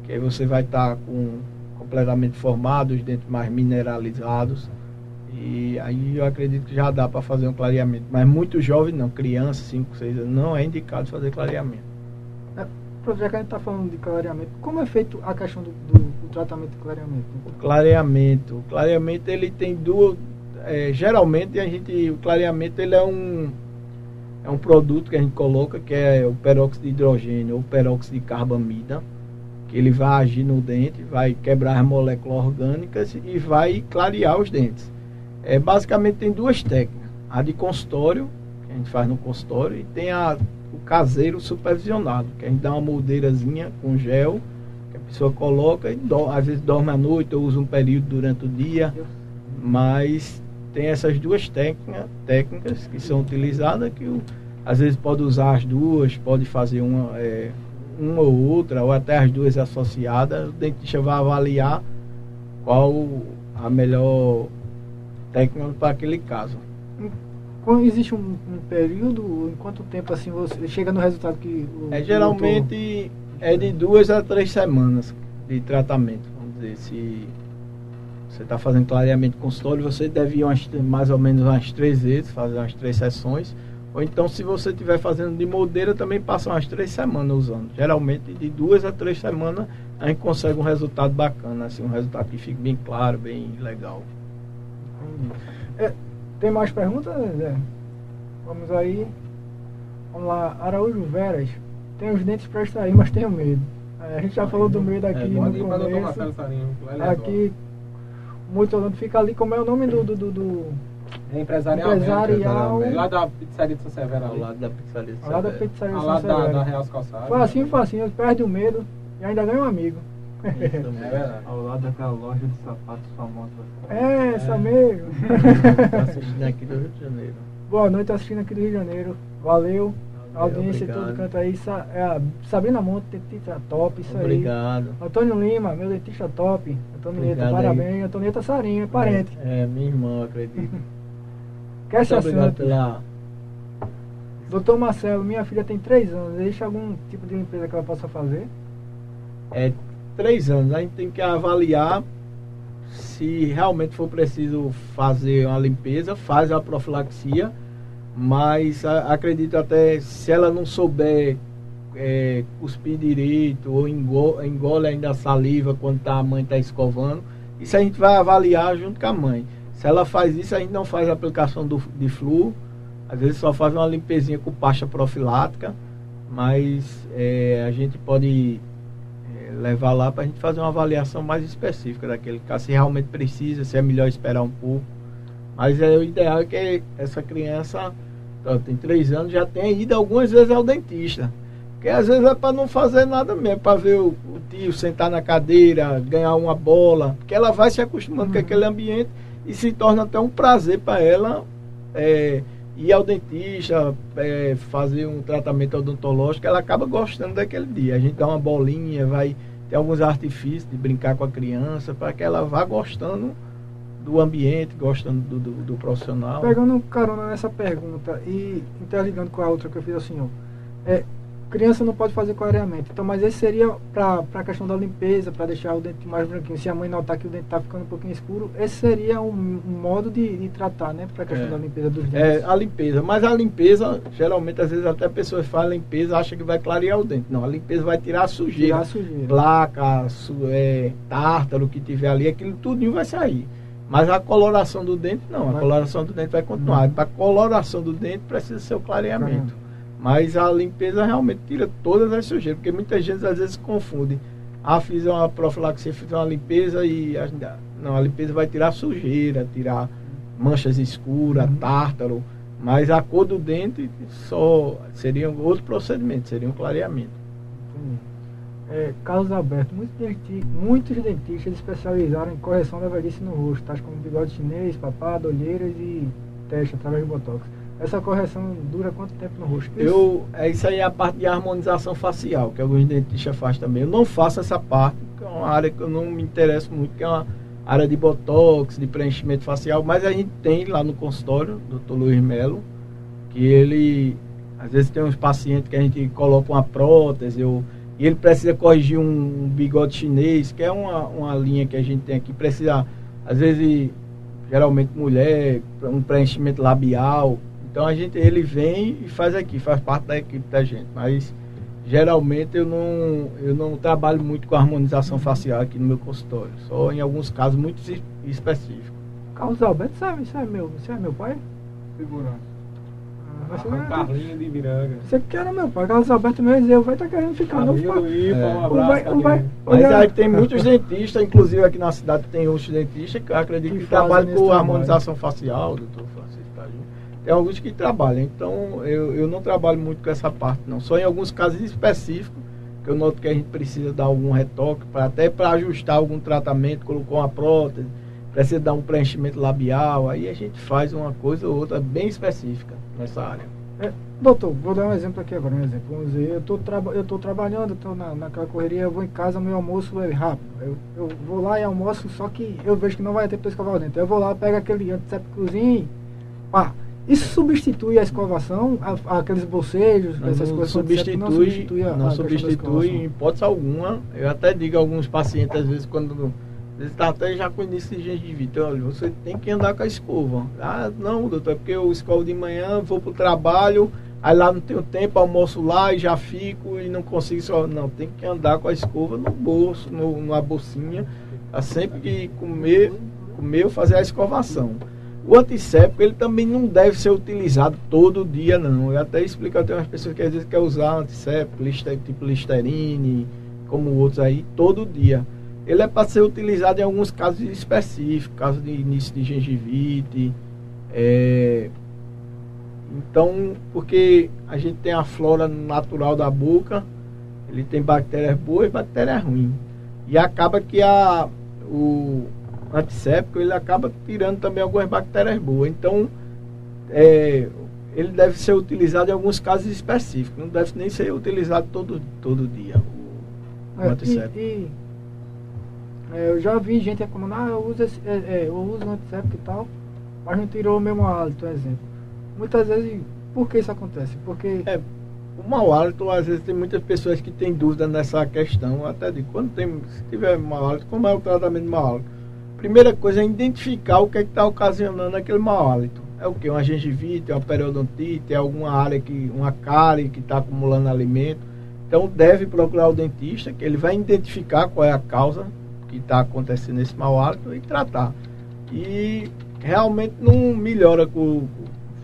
que aí você vai estar com completamente formado, os dentes mais mineralizados. E aí eu acredito que já dá para fazer um clareamento. Mas muito jovem não, criança, 5, 6 anos, não é indicado fazer clareamento. É, já que a gente está falando de clareamento, como é feito a questão do, do, do tratamento de clareamento? O clareamento. O clareamento ele tem duas. É, geralmente a gente. O clareamento ele é um. É um produto que a gente coloca que é o peróxido de hidrogênio ou peróxido de carbamida que ele vai agir no dente, vai quebrar as moléculas orgânicas e vai clarear os dentes. É, basicamente tem duas técnicas. A de consultório, que a gente faz no consultório, e tem a, o caseiro supervisionado, que a gente dá uma moldeirazinha com gel, que a pessoa coloca e do, às vezes dorme à noite ou usa um período durante o dia. Mas tem essas duas técnica, técnicas que são utilizadas que o, às vezes pode usar as duas, pode fazer uma, é, uma ou outra, ou até as duas associadas, o dentista vai avaliar qual a melhor técnico para aquele caso. Quando existe um, um, período, em quanto tempo assim você chega no resultado que o, É geralmente doutor... é de duas a três semanas de tratamento. Vamos dizer, se você está fazendo clareamento consultório, você deve ir umas, mais ou menos umas três vezes, fazer umas três sessões. Ou então, se você estiver fazendo de moldeira, também passa umas três semanas usando. Geralmente, de duas a três semanas, a gente consegue um resultado bacana, assim, um resultado que fique bem claro, bem legal. É, tem mais perguntas, Zé? Vamos aí. Vamos lá. Araújo Veras. Tem os dentes para extrair, mas tenho medo. É, a gente já falou do medo aqui é, no começo. Aqui, muito olhando. Fica ali, como é o nome do... do, do, do é empresarial. Empresarial. Lá da pizzaria de São Severo. Ao lado da pizzaria de São Severo. Ao lado da pizzaria de São Severo. Ao lado da, da Real Calçadas. Facinho, facinho. Perde o medo e ainda ganha um amigo. É. Ao lado daquela loja de sapatos famosa. É, essa é. mesmo. Tá assistindo aqui do Rio de Janeiro. Boa noite, assistindo aqui do Rio de Janeiro. Valeu. A audiência todo canto aí. É a Sabrina Monte, dentista top, isso obrigado. aí. Antônio Lima, meu dentista top. Antonieta, parabéns. Antonieta Sarinha, é parente. É, é minha irmã, acredito. Quer ser obrigado pela... Doutor Marcelo, minha filha tem 3 anos. Existe algum tipo de limpeza que ela possa fazer? É três anos. A gente tem que avaliar se realmente for preciso fazer uma limpeza, faz a profilaxia, mas a, acredito até se ela não souber é, cuspir direito ou engole, engole ainda a saliva quando tá, a mãe está escovando. Isso a gente vai avaliar junto com a mãe. Se ela faz isso, a gente não faz a aplicação do, de flu. Às vezes só faz uma limpezinha com pasta profilática. Mas é, a gente pode levar lá para a gente fazer uma avaliação mais específica daquele caso. Se realmente precisa, se é melhor esperar um pouco. Mas é, o ideal é que essa criança, ó, tem três anos, já tenha ido algumas vezes ao dentista. Porque às vezes é para não fazer nada mesmo, para ver o, o, tio sentar na cadeira, ganhar uma bola. Porque ela vai se acostumando uhum. com aquele ambiente e se torna até um prazer para ela é, ir ao dentista, é, fazer um tratamento odontológico. Ela acaba gostando daquele dia. A gente dá uma bolinha, vai ter alguns artifícios de brincar com a criança, para que ela vá gostando do ambiente, gostando do, do, do, profissional. Pegando carona nessa pergunta e interligando com a outra que eu fiz assim, ó, é, criança não pode fazer clareamento. Então, mas esse seria para a questão da limpeza, para deixar o dente mais branquinho. Se a mãe notar que o dente está ficando um pouquinho escuro, esse seria um, um modo de, de, tratar, né? Para a questão é, da limpeza dos dentes. É, a limpeza. Mas a limpeza, geralmente, às vezes até pessoas fazem limpeza acha que vai clarear o dente. Não, a limpeza vai tirar a sujeira. Tirar a sujeira. Placa, su, é, tártaro que tiver ali, aquilo tudinho vai sair. Mas a coloração do dente, não. A coloração do dente vai continuar. Para a coloração do dente precisa ser o clareamento. Mas a limpeza realmente tira todas as sujeiras, porque muita gente às vezes confunde. Ah, fiz uma profilaxia, fiz uma limpeza e. Não, a limpeza vai tirar sujeira, tirar manchas escuras, uhum. tártaro. Mas a cor do dente só seria outro procedimento, seria um clareamento. É, Carlos Alberto, muitos dentistas, muitos dentistas especializaram em correção da velhice no rosto, tais como bigode chinês, papado, olheiras e teste através de botox. Essa correção dura quanto tempo no rosto? Isso? Eu, é, isso aí é a parte de harmonização facial, que alguns dentistas fazem também. Eu não faço essa parte, que é uma área que eu não me interesso muito, que é uma área de botox, de preenchimento facial, mas a gente tem lá no consultório, Dr. Luiz Melo, que ele, às vezes tem uns pacientes que a gente coloca uma prótese, ou, e ele precisa corrigir um bigode chinês, que é uma, uma linha que a gente tem aqui, precisa, às vezes, geralmente mulher, um preenchimento labial, então a gente, ele vem e faz aqui, faz parte da equipe da gente. Mas geralmente eu não, eu não trabalho muito com harmonização facial aqui no meu consultório. Só em alguns casos muito específicos. Carlos Alberto, sabe, você é meu, você é meu pai? Segurança. Ah, você ah, Carlinho de Miranga. Você que era meu pai, Carlos Alberto mesmo, eu vai estar tá querendo ficar no Ipa, é. um abraço, vai, vai, Mas aí tem muitos dentistas, inclusive aqui na cidade tem outros dentistas que eu acredito que, que trabalham com harmonização facial, doutor Francisco. Tem alguns que trabalham, então eu, eu não trabalho muito com essa parte, não. Só em alguns casos específicos, que eu noto que a gente precisa dar algum retoque, pra, até para ajustar algum tratamento, colocou uma prótese, precisa dar um preenchimento labial, aí a gente faz uma coisa ou outra bem específica nessa área. É, doutor, vou dar um exemplo aqui agora, um exemplo. Vamos dizer, eu estou eu trabalhando, estou na, naquela correria, eu vou em casa, meu almoço é rápido. Eu, eu vou lá e almoço, só que eu vejo que não vai ter para escovar o dente. Eu vou lá, pego aquele antissépticozinho, pá, isso substitui a escovação, a, aqueles bocejos, não, essas não coisas? Substitui, não substitui, a, não a substitui em hipótese alguma. Eu até digo a alguns pacientes, às vezes, quando eles estão até já com início de gengivite, então, olha, você tem que andar com a escova. Ah, não, doutor, é porque eu escovo de manhã, vou para o trabalho, aí lá não tenho tempo, almoço lá e já fico e não consigo só. Não, tem que andar com a escova no bolso, no, numa bolsinha, para sempre que comer, comer, fazer a escovação. O antisséptico ele também não deve ser utilizado todo dia, não. Eu até explico, tem umas pessoas que às vezes querem usar antisséptico, tipo Listerine, como outros aí, todo dia. Ele é para ser utilizado em alguns casos específicos, caso de início de gengivite. É... Então, porque a gente tem a flora natural da boca, ele tem bactérias boas e bactérias ruins. E acaba que a, o, antisséptico, ele acaba tirando também algumas bactérias boas. Então, é, ele deve ser utilizado em alguns casos específicos, não deve nem ser utilizado todo, todo dia, o, é, antisséptico. E, e, é, eu já vi gente reclamando, ah, eu uso, esse, é, é, eu uso antisséptico e tal, mas não tirou o mesmo hálito, exemplo. Muitas vezes, por que isso acontece? Porque... É, o mau hálito, às vezes, tem muitas pessoas que têm dúvida nessa questão, até de quando tem, se tiver mau hálito, como é o tratamento de mau hálito? Primeira coisa é identificar o que é está ocasionando aquele mau hálito. É o que? Uma gengivite, uma periodontite, é alguma área que, uma cárie que está acumulando alimento. Então deve procurar o dentista, que ele vai identificar qual é a causa que está acontecendo esse mau hálito e tratar. E realmente não melhora com.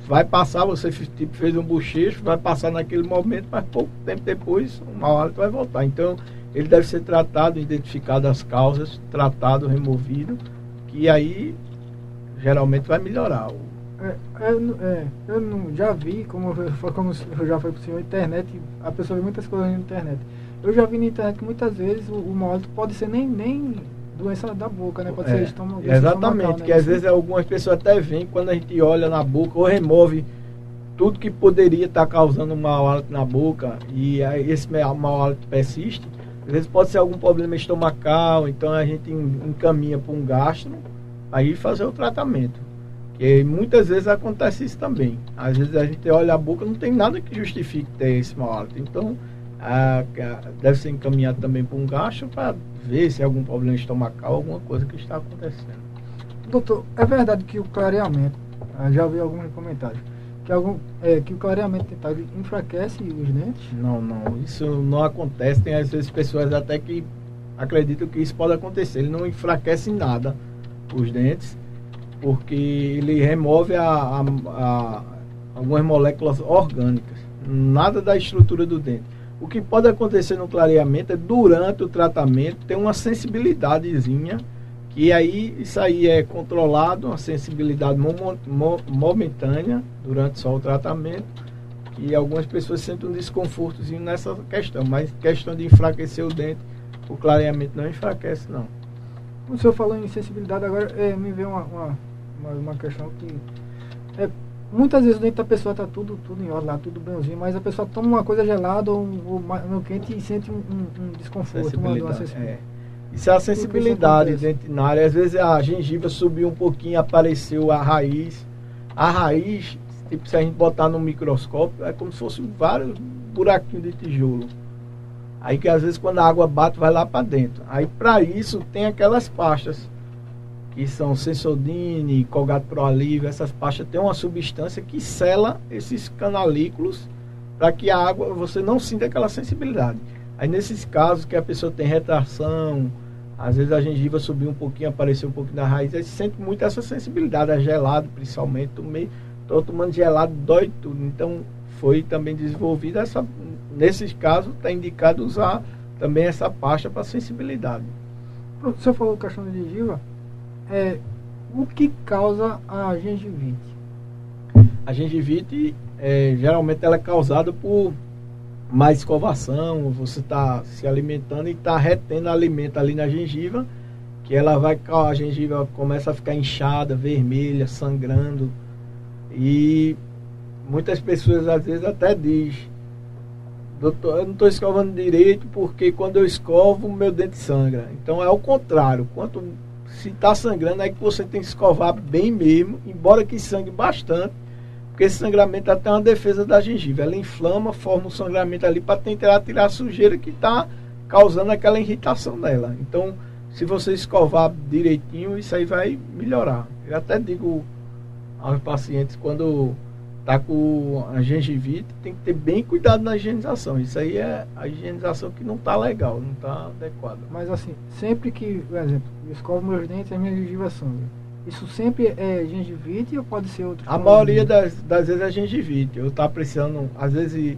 Vai passar, você tipo, fez um bochecho, vai passar naquele momento, mas pouco tempo depois o mau hálito vai voltar. Então ele deve ser tratado, identificado as causas, tratado, removido, que aí geralmente vai melhorar. É, é, é, eu não, já vi, como, como eu já foi para o senhor, internet, a pessoa vê muitas coisas na internet. Eu já vi na internet que muitas vezes o, o mal pode ser nem, nem doença da boca, né? Pode é, ser estômago. Exatamente, né? que às vezes algumas pessoas até veem quando a gente olha na boca ou remove tudo que poderia estar tá causando um mau hálito na boca e esse mau hálito persiste, às vezes pode ser algum problema estomacal, então a gente encaminha para um gastro aí fazer o tratamento. Que muitas vezes acontece isso também. Às vezes a gente olha a boca não tem nada que justifique ter esse mau hálito. Então a, a, deve ser encaminhado também para um gastro para ver se é algum problema estomacal, alguma coisa que está acontecendo. Doutor, é verdade que o clareamento, ah, já vi alguns comentários, que, algum, é, que o clareamento dentário enfraquece os dentes? Não, não, isso não acontece. Tem às vezes pessoas até que acreditam que isso pode acontecer. Ele não enfraquece nada os dentes, porque ele remove a, a, a algumas moléculas orgânicas, nada da estrutura do dente. O que pode acontecer no clareamento é durante o tratamento ter uma sensibilidadezinha, que aí isso aí é controlado, uma sensibilidade momentânea durante só o tratamento. E algumas pessoas sentem um desconfortozinho nessa questão, mas questão de enfraquecer o dente, o clareamento não enfraquece não. O senhor falou em sensibilidade, agora é, me veio uma, uma, uma, questão que é, Muitas vezes dentro da pessoa está tudo, tudo em ordem lá, tudo bemzinho, mas a pessoa toma uma coisa gelada ou, ou, ou quente e sente um, um, um desconforto, uma, uma é. Isso é a sensibilidade dentinária. Às vezes a gengiva subiu um pouquinho, apareceu a raiz. A raiz, tipo, se a gente botar no microscópio, é como se fosse vários buraquinhos de tijolo. Aí que às vezes quando a água bate, vai lá para dentro. Aí para isso tem aquelas pastas que são Sensodine, Colgate Pro Alívio, essas pastas têm uma substância que sela esses canalículos para que a água, você não sinta aquela sensibilidade. Aí nesses casos que a pessoa tem retração, às vezes a gengiva subiu um pouquinho, apareceu um pouquinho na raiz, aí sente muito essa sensibilidade, a gelado principalmente, tomei, tô tomando gelado, dói tudo. Então foi também desenvolvida essa, nesses casos está indicado usar também essa pasta para sensibilidade. O senhor falou questão de gengiva, é, o que causa a gengivite? A gengivite, é, geralmente, ela é causada por má escovação, você está se alimentando e está retendo alimento ali na gengiva, que ela vai, a gengiva começa a ficar inchada, vermelha, sangrando. E muitas pessoas às vezes até diz, doutor, eu não estou escovando direito porque quando eu escovo meu dente sangra. Então é o contrário, quanto se está sangrando, é que você tem que escovar bem mesmo, embora que sangue bastante, porque esse sangramento é até uma defesa da gengiva. Ela inflama, forma um sangramento ali para tentar tirar a sujeira que está causando aquela irritação dela. Então, se você escovar direitinho, isso aí vai melhorar. Eu até digo aos pacientes quando tá com a gengivite, tem que ter bem cuidado na higienização. Isso aí é a higienização que não está legal, não está adequada. Mas assim, sempre que, por exemplo, eu escovo meus dentes, a minha gengiva sangue. Isso sempre é gengivite ou pode ser outro? A maioria das, das vezes é gengivite. Eu estou precisando, às vezes,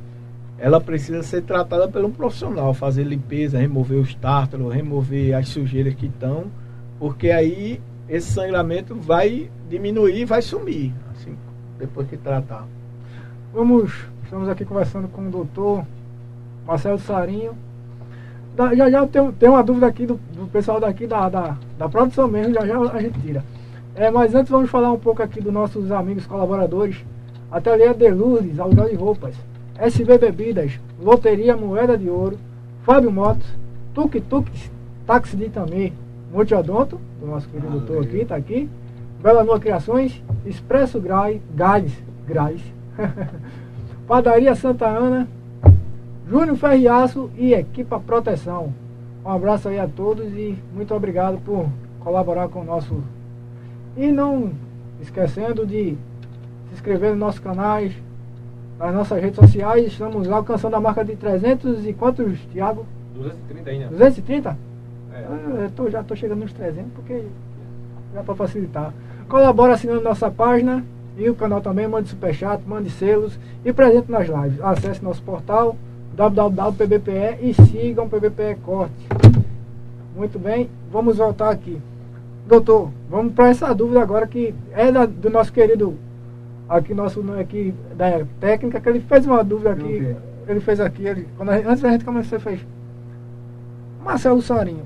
ela precisa ser tratada por um profissional, fazer limpeza, remover os tártaros, remover as sujeiras que estão, porque aí esse sangramento vai diminuir, vai sumir depois que tratar. Vamos, estamos aqui conversando com o doutor Marcelo Sarinho. Da, já já tem, tem uma dúvida aqui do, do pessoal daqui da, da, da, produção mesmo, já já a gente tira. É, mas antes vamos falar um pouco aqui dos nossos amigos colaboradores. Ateliê de Lourdes, aluguel de roupas. SB Bebidas, Loteria Moeda de Ouro, Fábio Motos, Tuk Tuk Táxi de Itami, Monte Odonto, do nosso querido ah, doutor aqui, está aqui. Bela Nua Criações, Expresso Gás, Gás, Gás Padaria Santa Ana, Júnior Ferriaço e Equipa Proteção. Um abraço aí a todos e muito obrigado por colaborar com o nosso. E não esquecendo de se inscrever nos nossos canais, nas nossas redes sociais. Estamos alcançando a marca de 300 e quantos, Thiago? 230 ainda. 230? É. Ah, eu tô, já estou chegando nos 300, porque já para facilitar. Colabora assinando nossa página e o canal também. Mande superchat, mande selos e presente nas lives. Acesse nosso portal www.pbpe e sigam PBPE Corte. Muito bem, vamos voltar aqui. Doutor, vamos para essa dúvida agora que é da, do nosso querido aqui nosso aqui da técnica que ele fez uma dúvida aqui. Ok. Ele fez aqui, ele, quando a antes da gente começar, fez Marcelo Sarinho.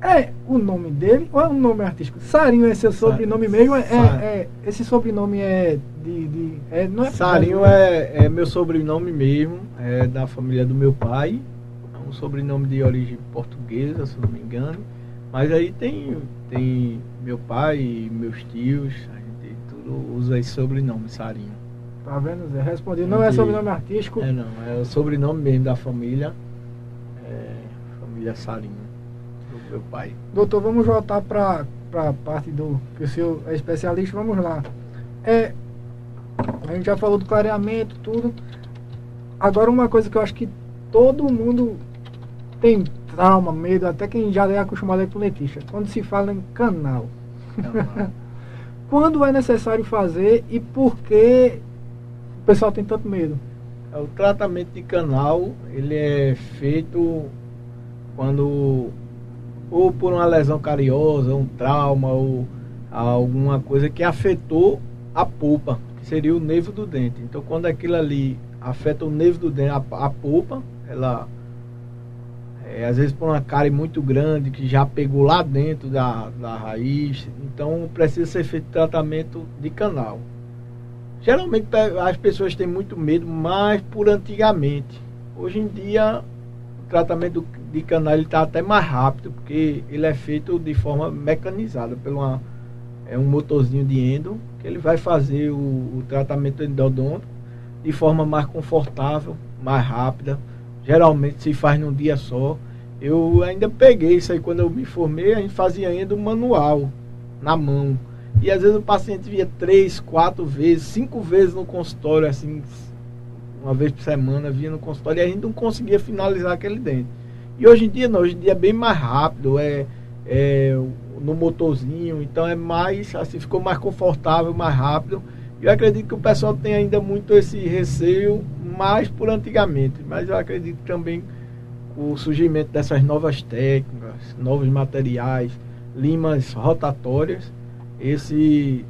É o nome dele ou é um nome artístico? Sarinho é seu sobrenome mesmo? É, Sa- é- esse sobrenome é de. de é, não é Sarinho é, é meu sobrenome mesmo, é da família do meu pai. É um sobrenome de origem portuguesa, se não me engano. Mas aí tem, tem meu pai e meus tios, a gente tudo usa esse sobrenome, Sarinho. Tá vendo, Zé? Respondi. Não é sobrenome artístico. É não, é o sobrenome mesmo da família. É, família Sarinho, do meu pai. Doutor, vamos voltar para a parte do que o senhor é especialista. Vamos lá. É, a gente já falou do clareamento, tudo. Agora, uma coisa que eu acho que todo mundo tem trauma, medo, até quem já é acostumado a ir pro dentista. Quando se fala em canal. Canal. Quando é necessário fazer e por que o pessoal tem tanto medo? É, O tratamento de canal, ele é feito quando ou por uma lesão cariosa, um trauma ou alguma coisa que afetou a polpa, que seria o nervo do dente. Então quando aquilo ali afeta o nervo do dente, a, a polpa, ela é, às vezes por uma cárie muito grande que já pegou lá dentro da, da raiz, então precisa ser feito tratamento de canal. Geralmente as pessoas têm muito medo, mas por antigamente. Hoje em dia o tratamento de canal está até mais rápido, porque ele é feito de forma mecanizada, pelo uma, é um motorzinho de endo, que ele vai fazer o, o tratamento endodôntico de forma mais confortável, mais rápida. Geralmente se faz num dia só. Eu ainda peguei isso aí quando eu me formei, a gente fazia ainda manual, na mão. E às vezes o paciente via três, quatro vezes, cinco vezes no consultório, assim, uma vez por semana, via no consultório e a gente não conseguia finalizar aquele dente. E hoje em dia não, hoje em dia é bem mais rápido, é, é no motorzinho, então é mais, assim, ficou mais confortável, mais rápido. Eu acredito que o pessoal tem ainda muito esse receio, mais por antigamente, mas eu acredito também com o surgimento dessas novas técnicas, novos materiais, limas rotatórias, esse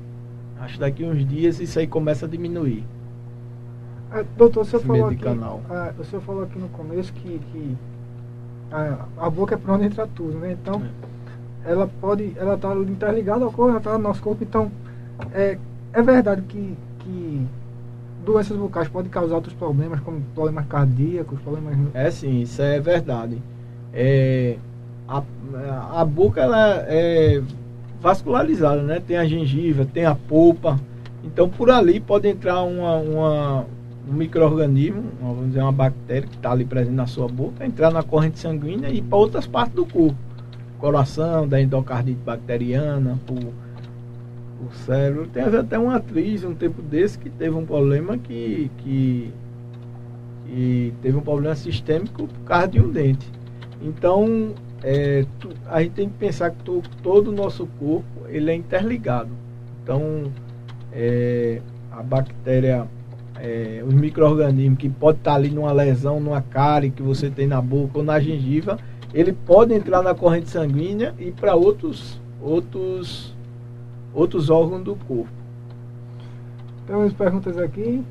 acho que daqui uns dias isso aí começa a diminuir. Ah, doutor, o senhor, falou aqui, ah, o senhor falou aqui no começo que, que a, a boca é por onde entra tudo, né? Então, ela pode, ela está interligada ao corpo, ela está no nosso corpo, então é, é verdade que, que doenças bucais podem causar outros problemas, como problemas cardíacos, problemas. É sim, isso é verdade. É, a, a boca ela é vascularizada, né? Tem a gengiva, tem a polpa. Então por ali pode entrar uma, uma, um microorganismo, vamos dizer uma bactéria que está ali presente na sua boca, entrar na corrente sanguínea e para outras partes do corpo. Coração, da endocardite bacteriana, por, por cérebro. Tem até uma atriz um tempo desse que teve um problema que, que e teve um problema sistêmico por causa de um dente. Então, é, tu- a gente tem que pensar que to- todo o nosso corpo ele é interligado. Então, é, a bactéria, é, os micro-organismos que pode estar ali numa lesão, numa cárie que você tem na boca ou na gengiva, ele pode entrar na corrente sanguínea e para outros, outros, outros órgãos do corpo. Temos perguntas aqui.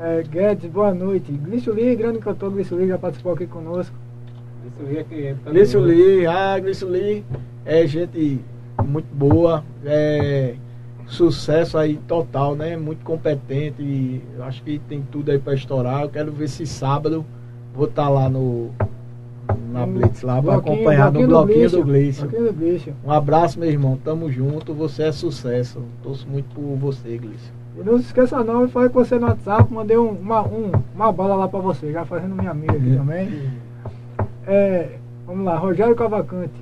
É, Guedes, boa noite. Glício Lee, grande cantor Glício Lee, já participou aqui conosco. Aí é que tá Glício ligado. Lee, ah, Glício Lee é gente muito boa, é sucesso aí total, né? Muito competente e acho que tem tudo aí para estourar. Eu quero ver se sábado vou estar lá no na Blitz lá para acompanhar no bloquinho do Glício. Um abraço, meu irmão. Tamo junto. Você é sucesso. Torço muito por você, Glício. E não se esqueça não, eu falei com você no WhatsApp, mandei um- uma, um- uma bola lá pra você, já fazendo minha amiga aqui também. É, vamos lá, Rogério Cavalcante,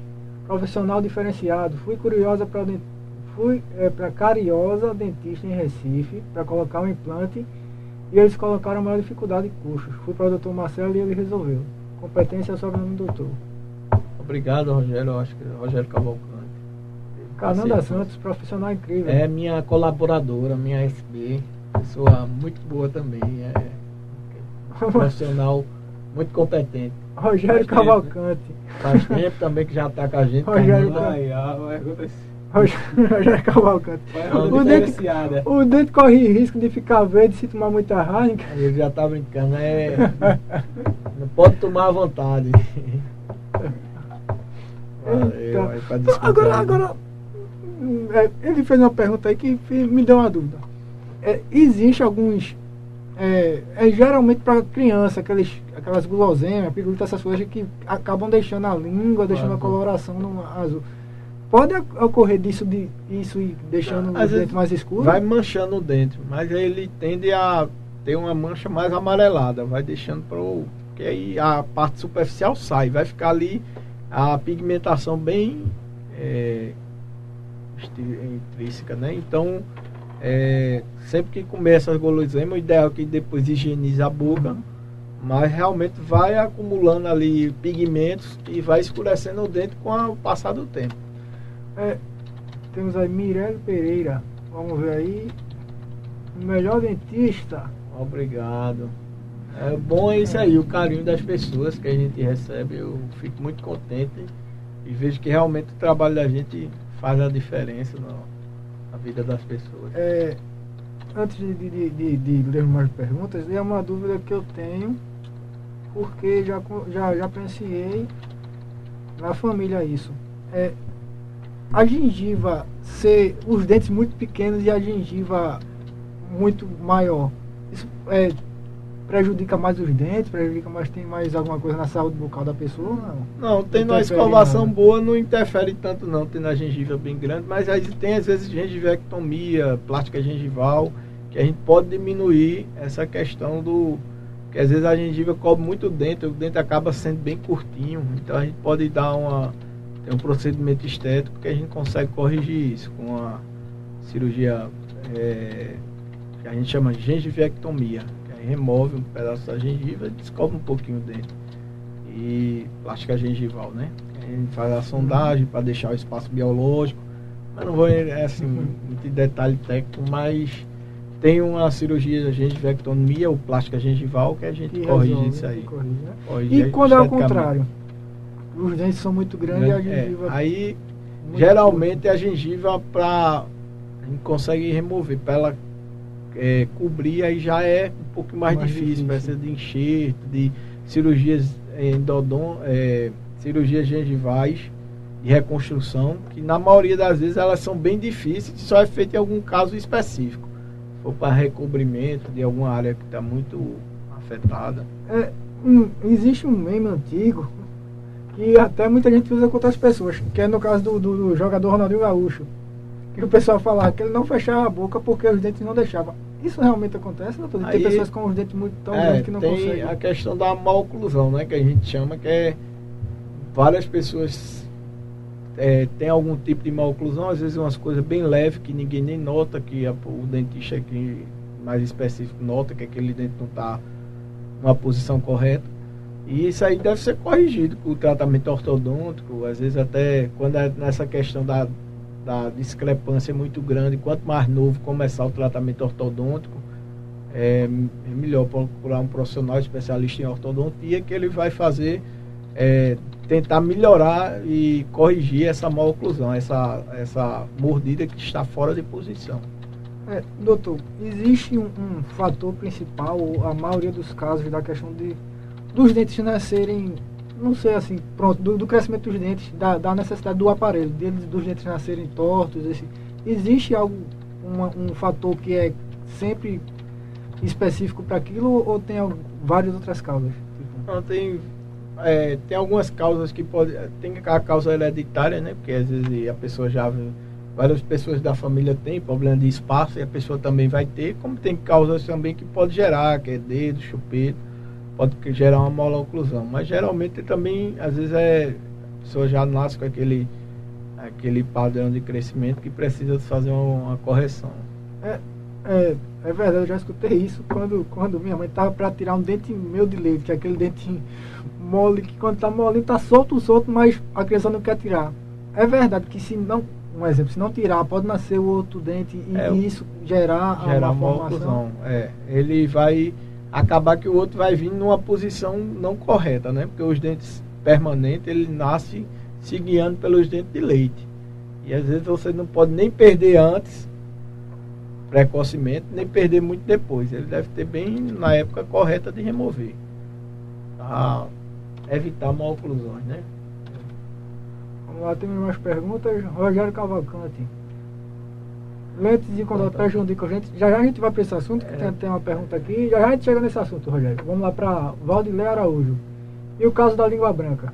profissional diferenciado. Fui curiosa para fui é, para Cariosa Dentista em Recife para colocar um implante e eles colocaram maior dificuldade de custos. Fui para o doutor Marcelo e ele resolveu. Competência é sobre o nome do doutor. Obrigado, Rogério. Eu acho que é Rogério Cavalcante. Cananda Santos, profissional incrível. É minha colaboradora, minha SB. Pessoa muito boa também. É profissional muito competente. Rogério Faz Cavalcante. Tempo, faz tempo também que já está com a gente. Rogério, vai acontecer. Rogério Cavalcante. O dente, diferenciada. o dente corre risco de ficar verde se tomar muita Heineken. Ele já tá brincando, é. Não pode tomar à vontade. Valeu, Então, agora, agora é, ele fez uma pergunta aí que me deu uma dúvida. É, existe alguns. É, é geralmente para criança, aqueles, aquelas guloseimas, pirulito, essas coisas que acabam deixando a língua, deixando a coloração no azul. Pode ocorrer disso de isso e deixando Às o dente mais escuro? Vai manchando o dente, mas ele tende a ter uma mancha mais amarelada, vai deixando pro. que aí a parte superficial sai, vai ficar ali a pigmentação bem é, intrínseca, né? Então, é, sempre que começa as guloseimas, o ideal é que depois higienize a boca, mas realmente vai acumulando ali pigmentos e vai escurecendo o dente com o passar do tempo. É, temos aí Mirelle Pereira. Vamos ver aí. O melhor dentista. Obrigado. É bom é isso aí, o carinho das pessoas que a gente recebe. Eu fico muito contente e vejo que realmente o trabalho da gente faz a diferença no- na vida das pessoas. É, antes de, de, de, de ler mais perguntas, é uma dúvida que eu tenho, porque já, já, já pensei na família isso. É, a gengiva ser os dentes muito pequenos e a gengiva muito maior, isso é, prejudica mais os dentes, prejudica mais, tem mais alguma coisa na saúde bucal da pessoa? ou Não. Não, tendo uma escovação boa não interfere tanto não, tendo a gengiva bem grande, mas aí tem às vezes gengivectomia, plástica gengival, que a gente pode diminuir essa questão do que às vezes a gengiva cobre muito o dente, o dente acaba sendo bem curtinho, então a gente pode dar uma tem um procedimento estético que a gente consegue corrigir isso com a cirurgia é, que a gente chama de gengivectomia, que aí remove um pedaço da gengiva e descobre um pouquinho o dente e plástica gengival, né? A gente faz a sondagem para deixar o espaço biológico, mas não vou é, assim muito em detalhe técnico, mas tem uma cirurgia de gengivectomia ou plástica gengival que a gente Que corrige resolve, isso aí. corrige, né? Corrige E quando é o contrário? Os dentes são muito grandes e a É, gengiva. aí muito geralmente a gengiva para a gente consegue remover para ela é, cobrir aí já é um pouco mais, Mais difícil, difícil. precisa de enxerto, de cirurgias endodon, é, cirurgias gengivais de reconstrução, que na maioria das vezes elas são bem difíceis, e só é feito em algum caso específico. For para recobrimento de alguma área que está muito afetada. É, um- existe um meme antigo que até muita gente usa contra as pessoas, que é no caso do, do- do jogador Ronaldinho Gaúcho. Que o pessoal falava que ele não fechava a boca porque os dentes não deixavam. Isso realmente acontece, doutor? Tem Aí- pessoas com os dentes muito tão É, grandes que não tem conseguem. a questão da maloclusão, né? Que a gente chama que é várias pessoas é, tem algum tipo de maloclusão, às vezes umas coisas bem leves que ninguém nem nota, que a- o dentista aqui mais específico nota que aquele dente não está numa posição correta. E isso aí deve ser corrigido com o tratamento ortodôntico, às vezes até quando é nessa questão da, da discrepância muito grande, quanto mais novo começar o tratamento ortodôntico, é, é melhor procurar um profissional especialista em ortodontia que ele vai fazer é, tentar melhorar e corrigir essa maloclusão, essa, essa mordida que está fora de posição. É, doutor, existe um, um fator principal, a maioria dos casos, da questão de dos dentes nascerem, não sei assim, pronto, do, do crescimento dos dentes, da, da necessidade do aparelho, deles, dos dentes nascerem tortos, esse, existe algo, uma- um fator que é sempre específico para aquilo ou tem al- várias outras causas? Não, tem, é, tem algumas causas que pode. Tem a causa hereditária, né? Porque às vezes a pessoa já. Várias pessoas da família têm problema de espaço e a pessoa também vai ter, como tem causas também que pode gerar, que é dedo, chupeta, pode gerar uma maloclusão. Mas geralmente também, às vezes é. A pessoa já nasce com aquele, aquele padrão de crescimento que precisa fazer uma, uma correção. É, é verdade, eu já escutei isso quando, quando minha mãe tava para tirar um dente meu de leite, que é aquele dente mole, que quando tá molinho tá solto, solto, mas a criança não quer tirar. É verdade que se não, um exemplo, se não tirar, pode nascer o outro dente e, É, isso gerar, gerar uma uma formação. oclusão. É, ele vai acabar que o outro vai vir numa posição não correta, né? Porque os dentes permanentes, ele nasce se guiando pelos dentes de leite. E às vezes você não pode nem perder antes, precocemente, nem perder muito depois. Ele deve ter bem na época correta de remover. Para evitar mal oclusões, né? Vamos lá, temos mais perguntas. Rogério Cavalcante. Lentes de contato Contato. prejudicam a gente. Já já a gente vai para esse assunto, que É. tem, tem uma pergunta aqui. Já já a gente chega nesse assunto, Rogério. Vamos lá para Valdilé Araújo. E o caso da língua branca?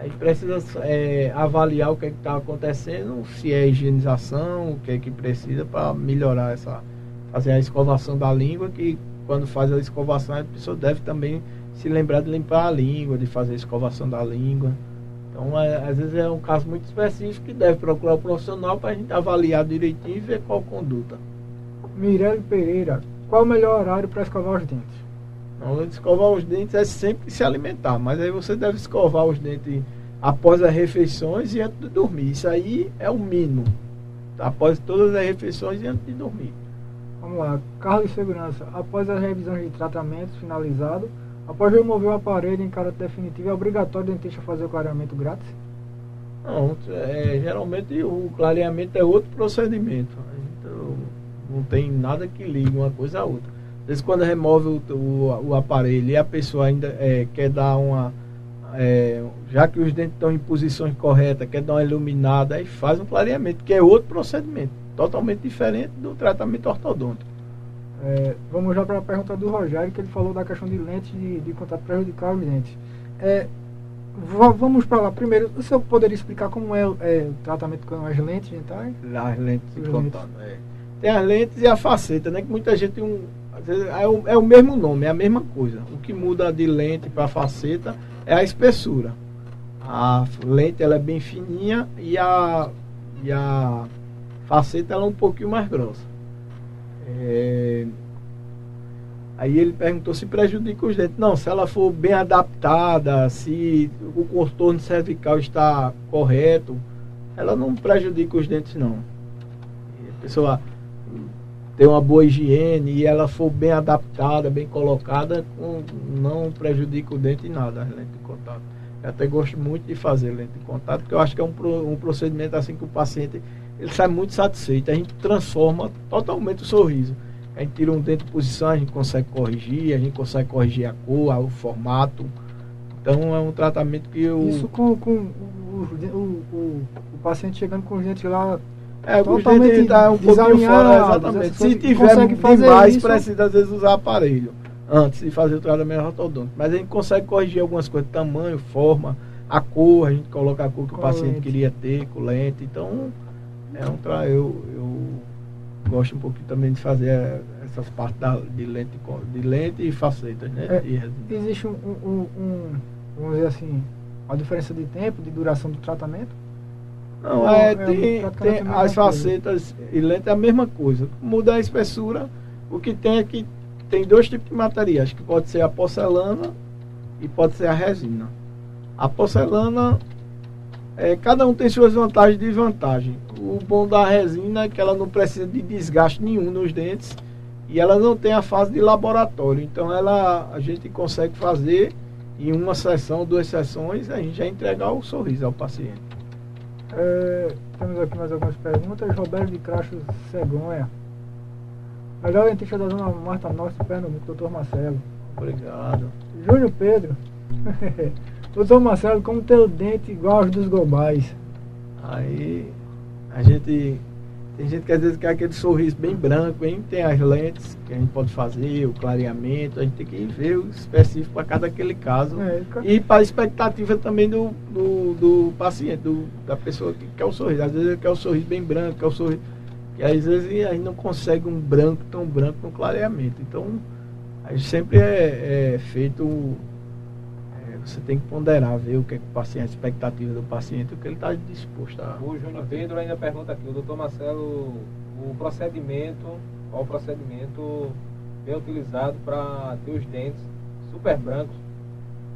A gente precisa é, avaliar o que está acontecendo, se é higienização, o que é que precisa para melhorar essa. fazer a escovação da língua, que quando faz a escovação a pessoa deve também se lembrar de limpar a língua, de fazer a escovação da língua. Então, é, às vezes é um caso muito específico que deve procurar o profissional para a gente avaliar direitinho e ver qual conduta. Mirelle Pereira. Qual o melhor horário para escovar os dentes? Então, escovar os dentes é sempre se alimentar, mas aí você deve escovar os dentes após as refeições e antes de dormir. Isso aí é o mínimo. Após todas as refeições e antes de dormir. Vamos lá. Carlos de Segurança. Após as revisões de tratamentos finalizado, após remover o aparelho em caráter definitivo, é obrigatório o dentista fazer o clareamento grátis? Não, é, geralmente o clareamento é outro procedimento. Então, não tem nada que ligue uma coisa à outra. Às vezes quando remove o, o, o aparelho e a pessoa ainda é, quer dar uma. é, já que os dentes estão em posições corretas, quer dar uma iluminada, aí faz um clareamento, que é outro procedimento, totalmente diferente do tratamento ortodôntico. É, vamos já para a pergunta do Rogério, que ele falou da questão de lentes de, de contato prejudicar os dentes. É, va- vamos para lá. Primeiro, o senhor poderia explicar como é, o- é, o tratamento com as lentes dentais? As lentes de contato. é. Tem as lentes e a faceta, né? Que muita gente um, vezes, é, o, é o mesmo nome, é a mesma coisa. O que muda de lente para faceta é a espessura. A lente ela é bem fininha e a, e a faceta ela é um pouquinho mais grossa. É, Aí ele perguntou se prejudica os dentes. Não, se ela for bem adaptada, se o contorno cervical está correto, ela não prejudica os dentes não. A pessoa tem uma boa higiene e ela for bem adaptada, bem colocada, não prejudica o dente em nada, as lentes de contato. Eu até gosto muito de fazer lente de contato, porque eu acho que é um procedimento assim que o paciente ele sai muito satisfeito. A gente transforma totalmente o sorriso. A gente tira um dente de posição, a gente consegue corrigir, a gente consegue corrigir a cor, o formato. Então é um tratamento que eu. Isso com, com o, o, o, o paciente chegando com os dentes lá. É, totalmente dentes tá um pouquinho fora, exatamente. essas Se tiver fazer demais, isso. precisa às vezes usar aparelho antes de fazer o tratamento ortodôntico. Mas a gente consegue corrigir algumas coisas, tamanho, forma, a cor, a gente coloca a cor que Com o paciente lente. queria ter, com lente. Então, é um tra... eu, eu gosto um pouquinho também de fazer eh, essas partes da, de, lente, de lente e facetas, né? É, resina. Existe um, um, um- vamos dizer assim, uma diferença de tempo, de duração do tratamento? Não, é, é tem, tem as coisa. facetas e lente é a mesma coisa. Muda a espessura. O que tem é que tem dois tipos de materiais, que pode ser a porcelana e pode ser a resina. A porcelana, é, cada um tem suas vantagens e desvantagens. O bom da resina é que ela não precisa de desgaste nenhum nos dentes e ela não tem a fase de laboratório. Então ela a gente consegue fazer em uma sessão, duas sessões, a gente já entregar o sorriso ao paciente. É, temos aqui mais algumas perguntas. Roberto de Cracho Cegonha. Melhor dentista da Zona Marta Norte, Pernambuco, doutor Marcelo. Obrigado. Júnior Pedro. doutor Marcelo, como ter o dente igual aos dos globais? Aí a gente. Tem gente que às vezes quer aquele sorriso bem branco, hein? Tem as lentes que a gente pode fazer, o clareamento, a gente tem que ver o específico para cada aquele caso. É, E para a expectativa também do, do, do paciente, do, da pessoa que quer o sorriso. Às vezes ele quer o sorriso bem branco, quer o sorriso. E às vezes a gente não consegue um branco tão branco no clareamento. Então, a gente sempre é, é feito você tem que ponderar, ver o que, é que o paciente, a expectativa do paciente, o que ele está disposto a. O Júnior Pedro ainda pergunta aqui, o doutor Marcelo, o procedimento, qual o procedimento bem utilizado para ter os dentes super brancos,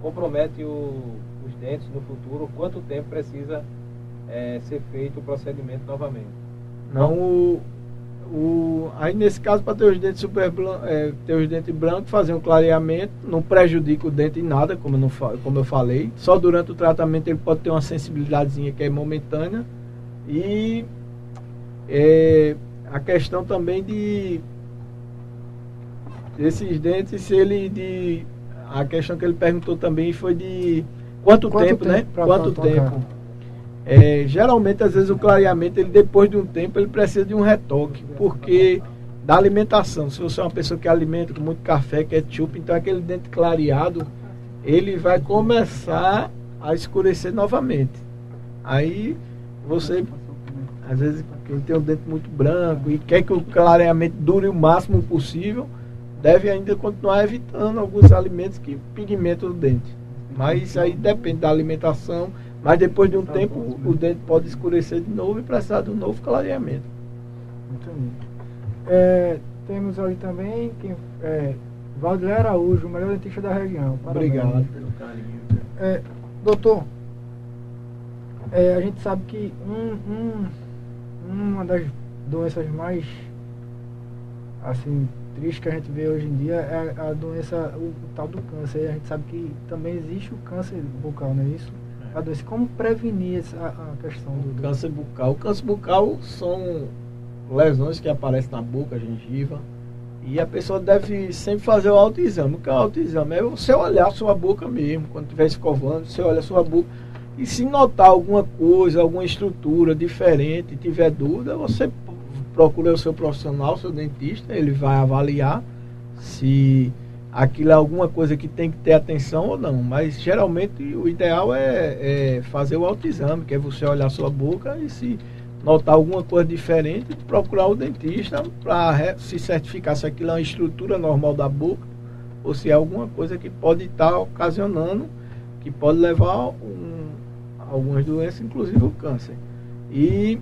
compromete o, os dentes no futuro, quanto tempo precisa é, ser feito o procedimento novamente? Não, o, o, aí nesse caso, para ter os dentes super é, ter os dentes brancos, fazer um clareamento, não prejudica o dente em nada, como eu, não, como eu falei. Só durante o tratamento ele pode ter uma sensibilidadezinha que é momentânea. E é, a questão também de esses dentes, se ele de. A questão que ele perguntou também foi de quanto, quanto tempo, né? tempo, né? Quanto tempo? É, geralmente, às vezes, o clareamento, ele depois de um tempo, ele precisa de um retoque, porque da alimentação, se você é uma pessoa que alimenta com muito café, ketchup, então aquele dente clareado, ele vai começar a escurecer novamente. Aí você, às vezes, quem tem um dente muito branco e quer que o clareamento dure o máximo possível, deve ainda continuar evitando alguns alimentos que pigmentam o dente. Mas isso aí depende da alimentação mas depois de um tempo, o dente pode escurecer de novo e precisar de um novo clareamento. Entendi. É, temos ali também quem, é, Valdir Araújo, o melhor dentista da região. Parabéns. Obrigado pelo carinho. É, doutor, é, a gente sabe que um, um, uma das doenças mais assim tristes que a gente vê hoje em dia é a, a doença, o, o, tal do câncer. E a gente sabe que também existe o câncer bucal, não é isso? A doença. Como prevenir essa, a questão do, câncer bucal? O câncer bucal são lesões que aparecem na boca, gengiva. E a pessoa deve sempre fazer o autoexame. O que é o autoexame? É você olhar sua boca mesmo, quando estiver escovando, você olha sua boca. E se notar alguma coisa, alguma estrutura diferente, tiver dúvida, você procura o seu profissional, seu dentista, ele vai avaliar se aquilo é alguma coisa que tem que ter atenção ou não. Mas geralmente o ideal é, é fazer o autoexame, que é você olhar sua boca e se notar alguma coisa diferente, procurar o dentista para se certificar se aquilo é uma estrutura normal da boca ou se é alguma coisa que pode estar tá ocasionando, que pode levar um, algumas doenças, inclusive o câncer. E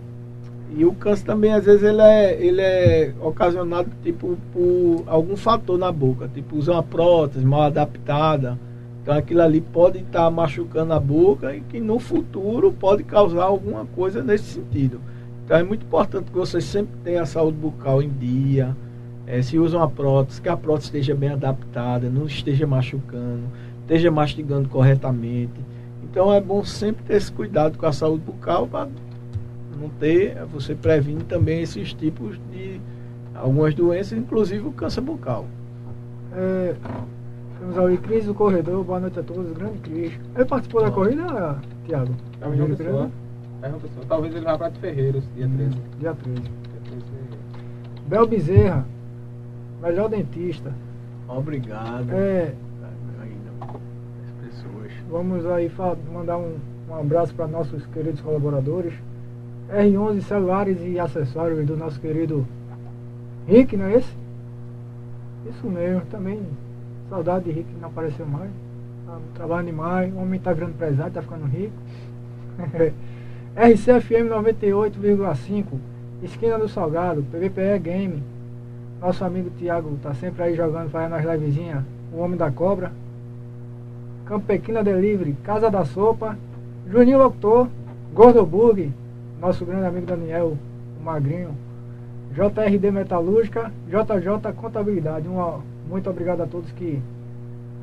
e o câncer também, às vezes, ele é, ele é ocasionado tipo, por algum fator na boca, tipo usar uma prótese mal adaptada. Então aquilo ali pode estar tá machucando a boca e que no futuro pode causar alguma coisa nesse sentido. Então é muito importante que você sempre tenha a saúde bucal em dia. É, se usa uma prótese, que a prótese esteja bem adaptada, não esteja machucando, esteja mastigando corretamente. Então é bom sempre ter esse cuidado com a saúde bucal para não ter, você previne também esses tipos de algumas doenças, inclusive o câncer bucal. É, temos ali Cris do Corredor, boa noite a todos, grande Cris. Ele participou da corrida, Tiago? É uma pessoa. É uma pessoa. Talvez ele vá para Ferreiros, dia 13. Hum, dia 13. Dia 13. Bel Bezerra, melhor dentista. Obrigado. É. Vamos aí mandar um, um abraço para nossos queridos colaboradores. R11 celulares e acessórios do nosso querido Rick, não é esse? Isso mesmo, também saudade de Rick, não apareceu mais. Tá trabalhando demais, o homem tá grande empresário, tá ficando rico. RCFM 98,5, esquina do Salgado, PVPE Game. Nosso amigo Thiago tá sempre aí jogando, fazendo as livezinhas, o Homem da Cobra. Campequina Delivery, Casa da Sopa, Juninho Locutor, Gordo Burg, nosso grande amigo Daniel, o Magrinho, JRD Metalúrgica, JJ Contabilidade. Uma, muito obrigado a todos que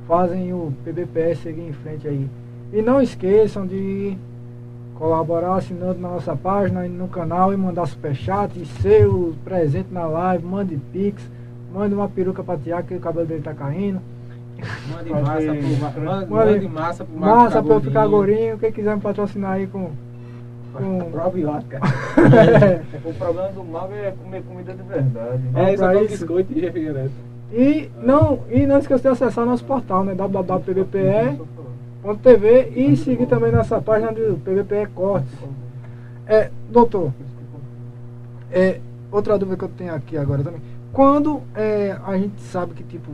fazem o PBPS seguir em frente aí. E não esqueçam de colaborar assinando na nossa página e no canal e mandar superchat e ser o presente na live, mande pix, mande uma peruca para Tiago que o cabelo dele tá caindo. Mande massa, pro, mande, mande massa pro Massa para eu ficar gordinho. Quem quiser me patrocinar aí com com probiótica. o problema do mal é comer comida de verdade. É, isso é biscoito e refrigerante. E não, e não esqueça de acessar nosso portal, né? www.pbpe.tv e seguir também nossa página do PBPE Cortes. É, doutor, é, outra dúvida que eu tenho aqui agora também. Quando é, a gente sabe que, tipo,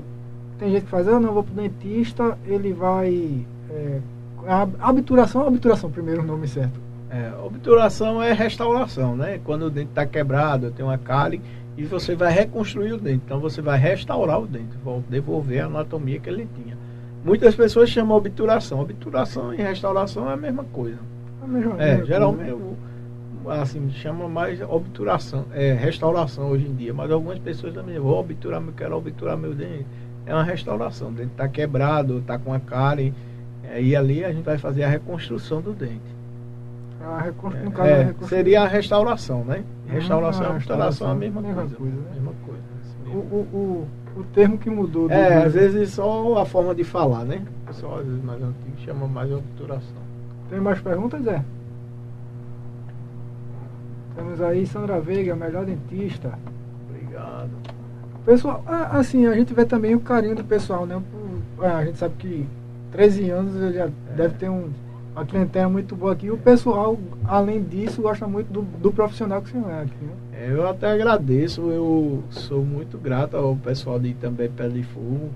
tem gente que faz, eu ah, não vou pro dentista, ele vai é, a obturação ou obturação, primeiro o nome certo? É, obturação é restauração, né? Quando o dente está quebrado, tem uma cárie e você vai reconstruir o dente. Então você vai restaurar o dente, devolver a anatomia que ele tinha. Muitas pessoas chamam obturação. Obturação e restauração é a mesma coisa. A mesma, É, mesma geralmente coisa, né? assim chama mais obturação, é restauração hoje em dia. Mas algumas pessoas também vou obturar, eu quero obturar meu dente. É uma restauração. O dente está quebrado, está com a cárie. é, E ali a gente vai fazer a reconstrução do dente. A reconstru... no caso, É, a reconstru- seria a restauração, né? Ah, Restauração e a obturação é a mesma, mesma coisa. coisa, né? Mesma coisa. isso o, o, o, o termo que mudou. do- É, às vezes só a forma de falar, né? O pessoal às vezes mais antigo chama mais obturação. Tem mais perguntas, Zé? Temos aí Sandra Veiga, melhor dentista. Obrigado. Pessoal, assim, a gente vê também o carinho do pessoal, né? A gente sabe que 13 anos ele já deve ter um, uma clientela muito boa aqui. O pessoal, além disso, gosta muito do, do profissional que senhor é aqui, né? É, Eu até agradeço, eu sou muito grato ao pessoal de também Pé de Fogo,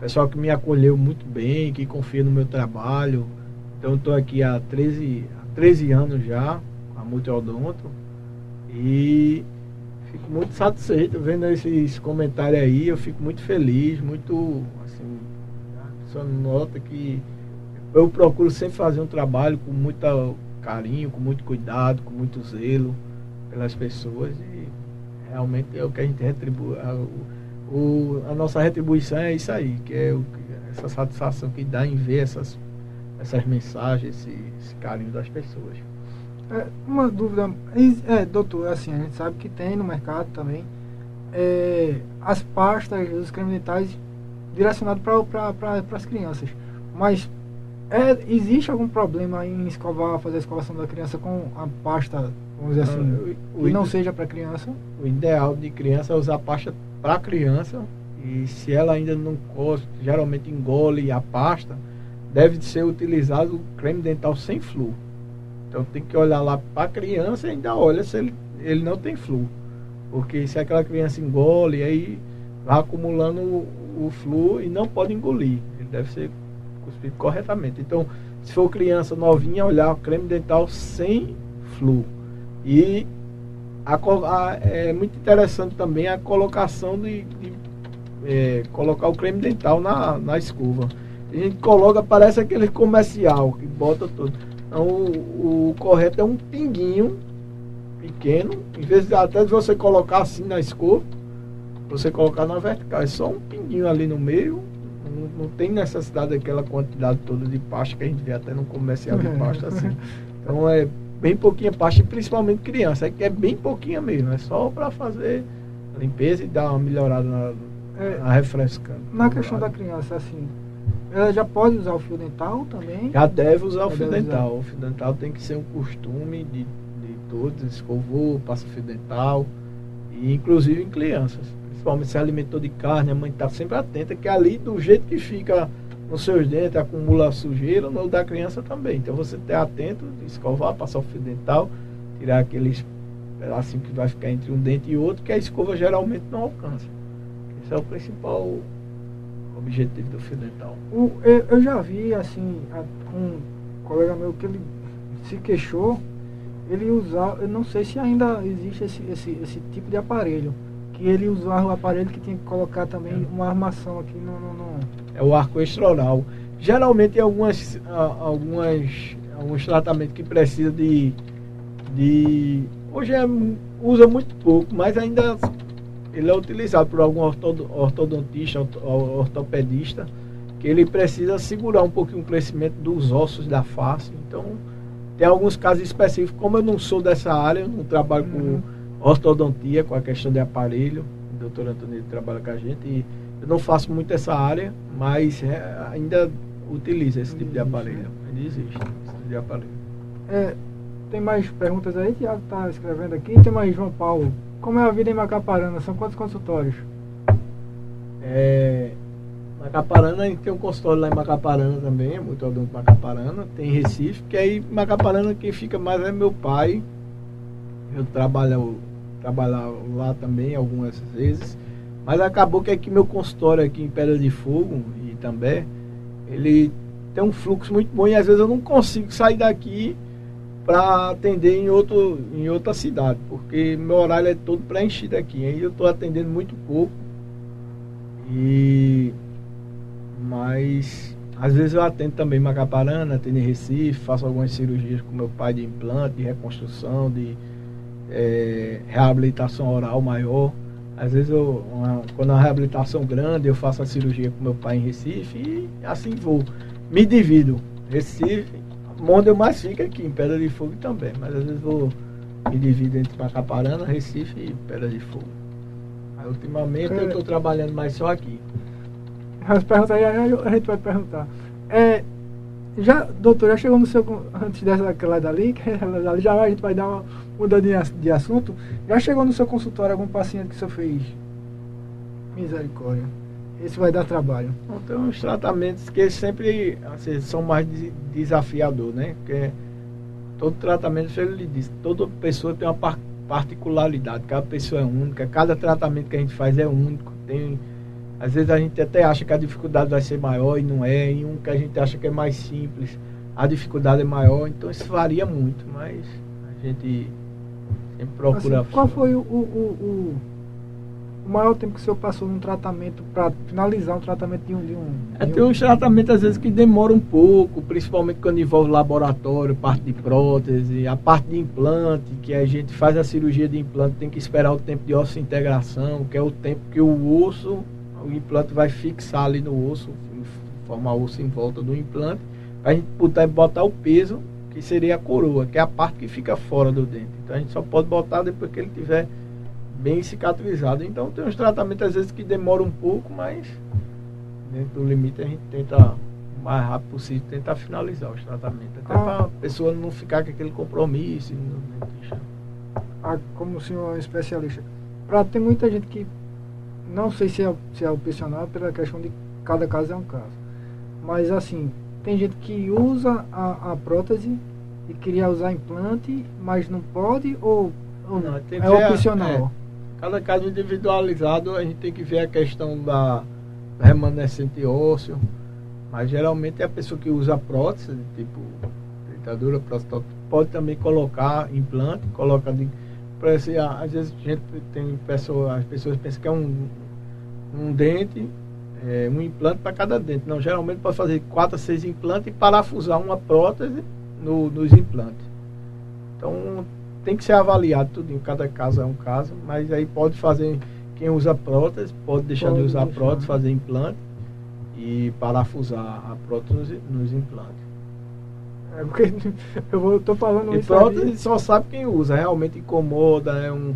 pessoal que me acolheu muito bem, que confia no meu trabalho. Então estou aqui há 13, há 13 anos já, a Multiodonto, e fico muito satisfeito vendo esses comentários aí, eu fico muito feliz, muito assim, a pessoa nota que eu procuro sempre fazer um trabalho com muito carinho, com muito cuidado, com muito zelo pelas pessoas e realmente é o que a gente retribui. A, o- a nossa retribuição é isso aí, que é o, essa satisfação que dá em ver essas, essas mensagens, esse, esse carinho das pessoas. É, uma dúvida, é, doutor, assim, a gente sabe que tem no mercado também é, as pastas, os cremes dentais direcionados para pra, as crianças. Mas é, existe algum problema em escovar, fazer a escovação da criança com a pasta, vamos dizer assim, o- que não seja para criança? O ideal de criança é usar pasta para criança e se ela ainda não gosta, geralmente engole a pasta, deve ser utilizado o creme dental sem flúor. Então tem que olhar lá para a criança e ainda olha se ele, ele não tem flúor. Porque se aquela criança engole, aí vai acumulando o, o flúor e não pode engolir. Ele deve ser corretamente. Então, se for criança novinha, olhar o creme dental sem flúor. E a a- é muito interessante também a colocação de, de, é, colocar o creme dental na, na escova. A gente coloca, parece aquele comercial que bota tudo. Então, o, o correto é um pinguinho pequeno, em vez de até de você colocar assim na escova, você colocar na vertical. É só um pinguinho ali no meio. Não, não tem necessidade daquela quantidade toda de pasta que a gente vê até no comercial de pasta assim. Então é bem pouquinha pasta, e principalmente criança. É que é bem pouquinha mesmo. É só para fazer a limpeza e dar uma melhorada na, É, na refrescante. na questão da criança, assim, ela já pode usar o fio dental também? Já deve usar o Já fio deve dental. usar. O fio dental tem que ser um costume de, de todos, escovou, passa fio dental, e inclusive em crianças. Principalmente se alimentou de carne, a mãe está sempre atenta, que ali do jeito que fica nos seus dentes, acumula sujeira, no da criança também. Então você ter atento, escovar, passar o fio dental, tirar aqueles pedacinhos que vai ficar entre um dente e outro, que a escova geralmente não alcança. Esse é o principal objetivo do fio dental. O- eu, eu já vi, assim, a- um colega meu que ele se queixou, ele usava, eu não sei se ainda existe esse, esse, esse tipo de aparelho, que ele usava o aparelho que tinha que colocar também uma armação aqui no... no, no- é o arco extraoral. Geralmente algumas, a- algumas, alguns tratamentos que precisa de, de hoje é, usa muito pouco, mas ainda ele é utilizado por algum ortodo- ortodontista, orto- ortopedista, que ele precisa segurar um pouquinho o crescimento dos ossos da face. Então, tem alguns casos específicos, como eu não sou dessa área, eu não trabalho Uhum. com ortodontia, com a questão de aparelho, o doutor Antônio trabalha com a gente, e eu não faço muito essa área, mas é, ainda utiliza esse tipo de Existe, aparelho. né? Ainda existe esse tipo de aparelho. É, tem mais perguntas aí? Tiago está escrevendo aqui. Tem mais João Paulo. Como é a vida em Macaparana? São quantos consultórios? É, Macaparana, a gente tem um consultório lá em Macaparana também, é muito odonto Macaparana, tem Recife, que aí Macaparana quem fica mais é meu pai. Eu trabalho, trabalho lá também algumas vezes. Mas acabou que aqui meu consultório aqui em Pedra de Fogo e também, ele tem um fluxo muito bom e às vezes eu não consigo sair daqui para atender em, outro, em outra cidade, porque meu horário é todo preenchido aqui. Aí eu estou atendendo muito pouco. E mas às vezes eu atendo também Macaparana, atendo em Recife, faço algumas cirurgias com meu pai de implante, de reconstrução, de é, reabilitação oral maior. Às vezes, eu, uma, quando é uma reabilitação grande, eu faço a cirurgia com meu pai em Recife e assim vou. Me divido. Recife, onde eu mais fico é aqui, em Pedra de Fogo também. Mas às vezes vou me divido entre Macaparana, Recife e Pedra de Fogo. Aí, ultimamente é. eu estou trabalhando mais só aqui. As perguntas aí a gente vai perguntar. É, já, doutor, já chegou no seu. Antes dessa daquela dali, que dali já a gente vai dar uma mudadinha de assunto. Já chegou no seu consultório algum paciente que o senhor fez? Misericórdia. Esse vai dar trabalho. Bom, tem uns tratamentos que sempre assim, são mais desafiadores, né? Porque todo tratamento, ele disse, toda pessoa tem uma particularidade, cada pessoa é única, cada tratamento que a gente faz é único. Tem às vezes a gente até acha que a dificuldade vai ser maior e não é, e um que a gente acha que é mais simples, a dificuldade é maior, então isso varia muito, mas a gente sempre procura. Assim, qual foi o, o, o, maior tempo que o senhor passou num tratamento para finalizar um tratamento de um. De um é, tem uns tratamentos às vezes que demoram um pouco, principalmente quando envolve laboratório, parte de prótese, a parte de implante, que a gente faz a cirurgia de implante, tem que esperar o tempo de osso integração, que é o tempo que o osso o implante vai fixar ali no osso, formar osso em volta do implante, para a gente poder botar o peso, que seria a coroa, que é a parte que fica fora do dente. Então a gente só pode botar depois que ele tiver bem cicatrizado. Então tem uns tratamentos às vezes que demoram um pouco, mas dentro do limite a gente tenta o mais rápido possível tentar finalizar os tratamentos. Até ah. para a pessoa não ficar com aquele compromisso. Ah, como o senhor é especialista. Para ter muita gente que não sei se é, se é opcional pela questão de cada caso é um caso. Mas assim, tem gente que usa a, a prótese e queria usar implante, mas não pode ou, ou não, é opcional? É, cada caso individualizado a gente tem que ver a questão da remanescente ósseo. Mas geralmente é a pessoa que usa prótese, tipo dentadura, prótese, pode também colocar implante, coloca de Parece, às vezes a gente tem pessoa, as pessoas pensam que é um, um dente, é, um implante para cada dente. Não, geralmente pode fazer quatro a seis implantes e parafusar uma prótese no, nos implantes. Então tem que ser avaliado tudo, em cada caso é um caso, mas aí pode fazer, quem usa prótese, pode deixar pode de usar deixar. prótese, fazer implante e parafusar a prótese nos, nos implantes. É porque eu estou falando e isso. prótese só sabe quem usa, realmente incomoda, é um.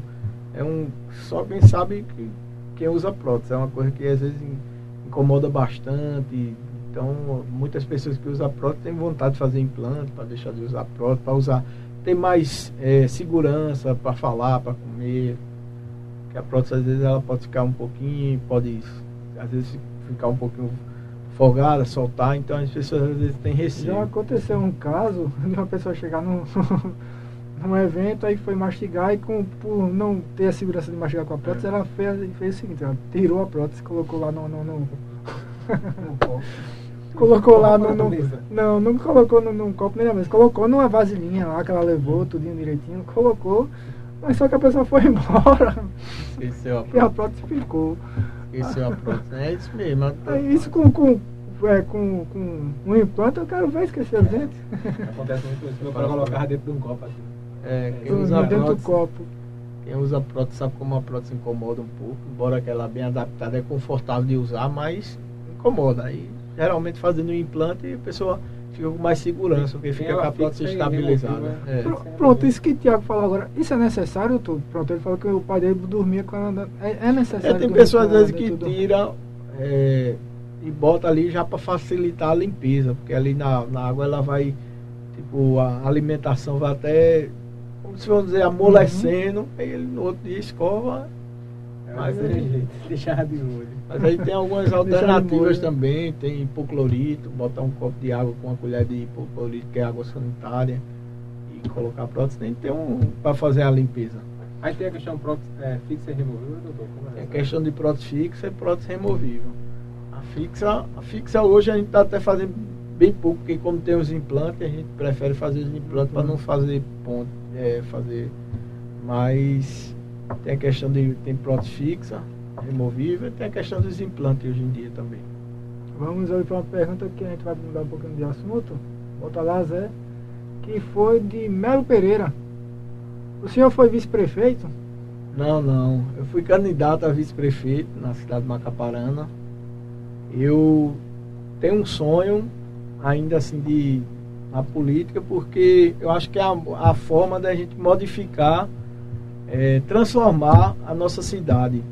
É um. Só quem sabe que, quem usa prótese. É uma coisa que às vezes incomoda bastante. Então, muitas pessoas que usam prótese têm vontade de fazer implante para deixar de usar prótese, para usar. Ter mais é, segurança para falar, para comer. Que a prótese às vezes ela pode ficar um pouquinho, pode às vezes ficar um pouquinho folgada, soltar, então as pessoas às vezes têm receio. Já aconteceu um caso de uma pessoa chegar num, num evento, aí foi mastigar e com, por não ter a segurança de mastigar com a prótese, é. ela fez, fez o seguinte, ela tirou a prótese, colocou lá no. no, no colocou lá no, no, Não, não colocou num, num copo nem na mesa, colocou numa vasilhinha lá que ela levou, tudinho direitinho, colocou, mas só que a pessoa foi embora. Esqueceu a prótese. E a prótese ficou. Esqueceu a prótese. É isso mesmo. É isso com, com, é, com, com um implante, eu quero ver esquecer os dentes. Acontece muito isso. Meu pai colocava dentro de um copo assim. É, quem usa dentro prótese, do copo. Quem usa prótese sabe como a prótese incomoda um pouco, embora que ela bem adaptada é confortável de usar, mas incomoda. Aí geralmente fazendo um implante a pessoa fica com mais segurança, porque fica com a prótese estabilizada. Né? É. Pronto, isso que o Tiago falou agora, isso é necessário, tudo? Pronto, ele falou que o pai dele dormia quando é, é necessário. É, tem pessoas às vezes que tira é, e bota ali já para facilitar a limpeza, porque ali na, na água ela vai, tipo, a alimentação vai até, como se fosse dizer, amolecendo, uhum. aí ele no outro dia escova. É, mas aí, deixar de olho. Mas aí tem algumas alternativas também, tem hipoclorito, botar um copo de água com uma colher de hipoclorito, que é água sanitária, e colocar prótese, tem que ter um para fazer a limpeza. Aí tem a questão prótese é, fixa e removível, doutor? Como é a questão de prótese fixa e prótese removível fixa, a fixa hoje a gente está até fazendo bem pouco, porque como tem os implantes, a gente prefere fazer os implantes para não fazer ponto, é, fazer. Mas tem a questão de tem prótese fixa, removível, tem a questão dos implantes hoje em dia também. Vamos aí para uma pergunta que a gente vai mudar um pouquinho de assunto. Volta lá, Zé. Que foi de Melo Pereira. O senhor foi vice-prefeito? Não, não. Eu fui candidato a vice-prefeito na cidade de Macaparana. Eu tenho um sonho ainda assim de na política, porque eu acho que é a, a forma da gente modificar, é, transformar a nossa cidade.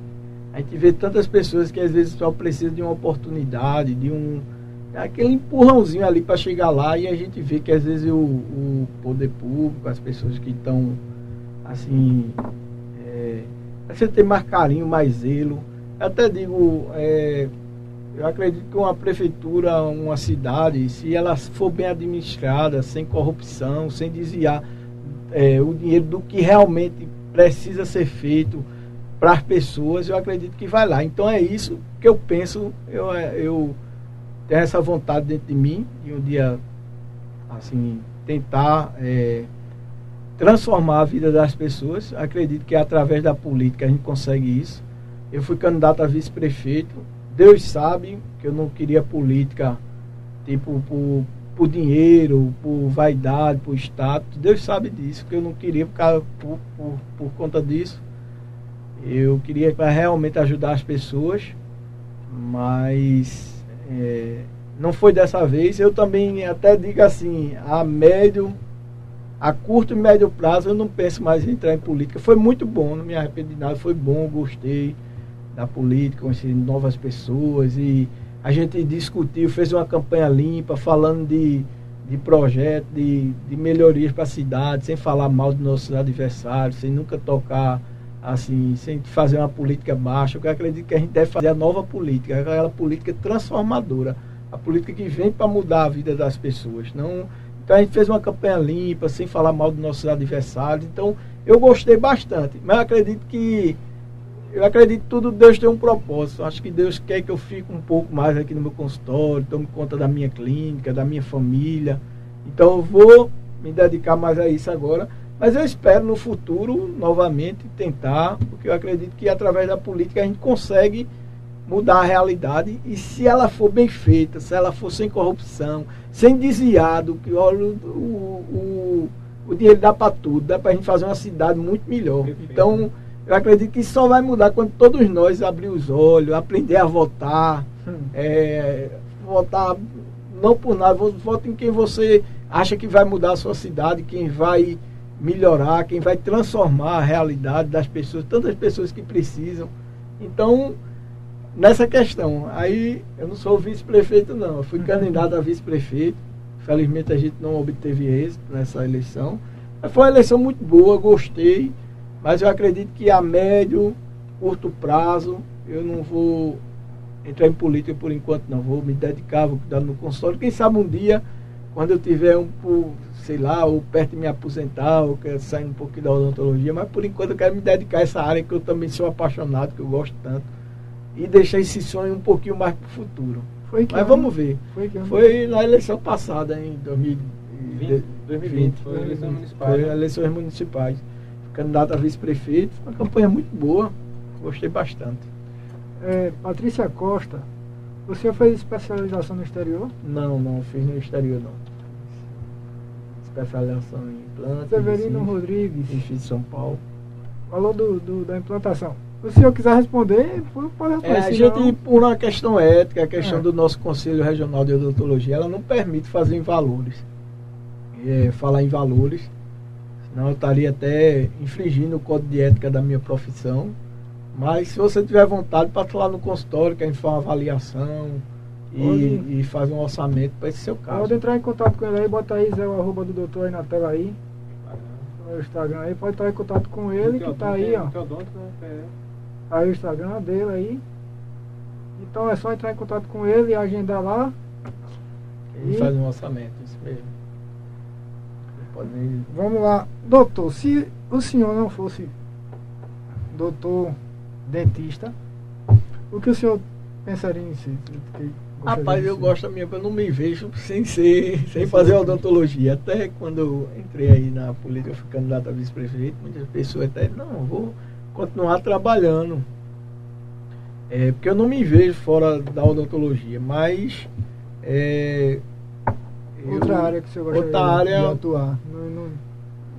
A gente vê tantas pessoas que às vezes só precisam de uma oportunidade, de um aquele empurrãozinho ali para chegar lá e a gente vê que às vezes o, o poder público, as pessoas que estão assim, é, você ter mais carinho, mais zelo. Eu até digo, é, eu acredito que uma prefeitura, uma cidade, se ela for bem administrada, sem corrupção, sem desviar é, o dinheiro do que realmente precisa ser feito para as pessoas, eu acredito que vai lá. Então é isso que eu penso, eu, eu tenho essa vontade dentro de mim, de um dia assim, tentar é, transformar a vida das pessoas. Acredito que através da política a gente consegue isso. Eu fui candidato a vice-prefeito, Deus sabe que eu não queria política tipo por, por dinheiro, por vaidade, por status. Deus sabe disso, que eu não queria causa, por, por, por conta disso. Eu queria para realmente ajudar as pessoas, mas é, não foi dessa vez. Eu também até digo assim, a médio, a curto e médio prazo eu não penso mais em entrar em política. Foi muito bom, não me arrependi de nada, foi bom, gostei da política, conheci novas pessoas e a gente discutiu, fez uma campanha limpa, falando de, de projetos, de, de melhorias para a cidade, sem falar mal dos nossos adversários, sem nunca tocar assim, sem fazer uma política baixa. Eu acredito que a gente deve fazer a nova política, aquela política transformadora, a política que vem para mudar a vida das pessoas. Não, então a gente fez uma campanha limpa, sem falar mal dos nossos adversários. Então eu gostei bastante, mas acredito que eu acredito que tudo Deus tem um propósito. Acho que Deus quer que eu fique um pouco mais aqui no meu consultório, tome conta da minha clínica, da minha família. Então eu vou me dedicar mais a isso agora. Mas eu espero no futuro novamente tentar, porque eu acredito que através da política a gente consegue mudar a realidade e se ela for bem feita, se ela for sem corrupção, sem desviado, que olha o, o, o dinheiro dá para tudo, dá para a gente fazer uma cidade muito melhor. Perfeito. Então eu acredito que só vai mudar quando todos nós abrir os olhos, aprender a votar, hum. é, votar não por nada, vote em quem você acha que vai mudar a sua cidade, quem vai melhorar, quem vai transformar a realidade das pessoas, tantas pessoas que precisam. Então, nessa questão, aí eu não sou vice-prefeito não, eu fui uhum. candidato a vice-prefeito. Felizmente a gente não obteve êxito nessa eleição. Mas foi uma eleição muito boa, gostei. Mas eu acredito que a médio, curto prazo, eu não vou entrar em política por enquanto, não. Vou me dedicar, vou cuidar no consultório. Quem sabe um dia, quando eu tiver um, sei lá, ou perto de me aposentar, ou quero sair um pouquinho da odontologia, mas por enquanto eu quero me dedicar a essa área que eu também sou apaixonado, que eu gosto tanto. E deixar esse sonho um pouquinho mais para o futuro. Foi mas ano? vamos ver. Foi, que Foi na eleição passada, em 2020. 2020. Foi, eleição municipais. Foi eleições municipais candidato a vice-prefeito. Uma campanha muito boa, gostei bastante. É, Patrícia Costa, senhor fez especialização no exterior? Não, não fiz no exterior não. Especialização em implantes. Severino Rodrigues. Fiz São Paulo. Falou do, do, da implantação. Se o senhor quiser responder, pode responder. É, a gente, por uma questão ética, a questão é. do nosso Conselho Regional de Odontologia, ela não permite fazer em valores. É, falar em valores Senão eu estaria até infringindo o código de ética da minha profissão. Mas se você tiver vontade, passa lá no consultório, que a gente faz uma avaliação e, e faz um orçamento para esse seu caso. Pode entrar em contato com ele aí, bota aí Zé, o arroba do doutor aí na tela aí. No Instagram aí, pode entrar em contato com ele, que tá aí, ó. Aí o Instagram dele aí. Então é só entrar em contato com ele e agendar lá. E, e faz um orçamento, isso mesmo. Pode... Vamos lá. Doutor, se o senhor não fosse doutor dentista, o que o senhor pensaria em si? Rapaz, eu gosto da minha, eu não me vejo sem ser, sem fazer odontologia. Até quando eu entrei aí na política, eu fui candidato a vice-prefeito, muitas pessoas até, não, vou continuar trabalhando. É, porque eu não me vejo fora da odontologia, mas é, outra eu, área que você gosta outra área, de atuar. Não, não,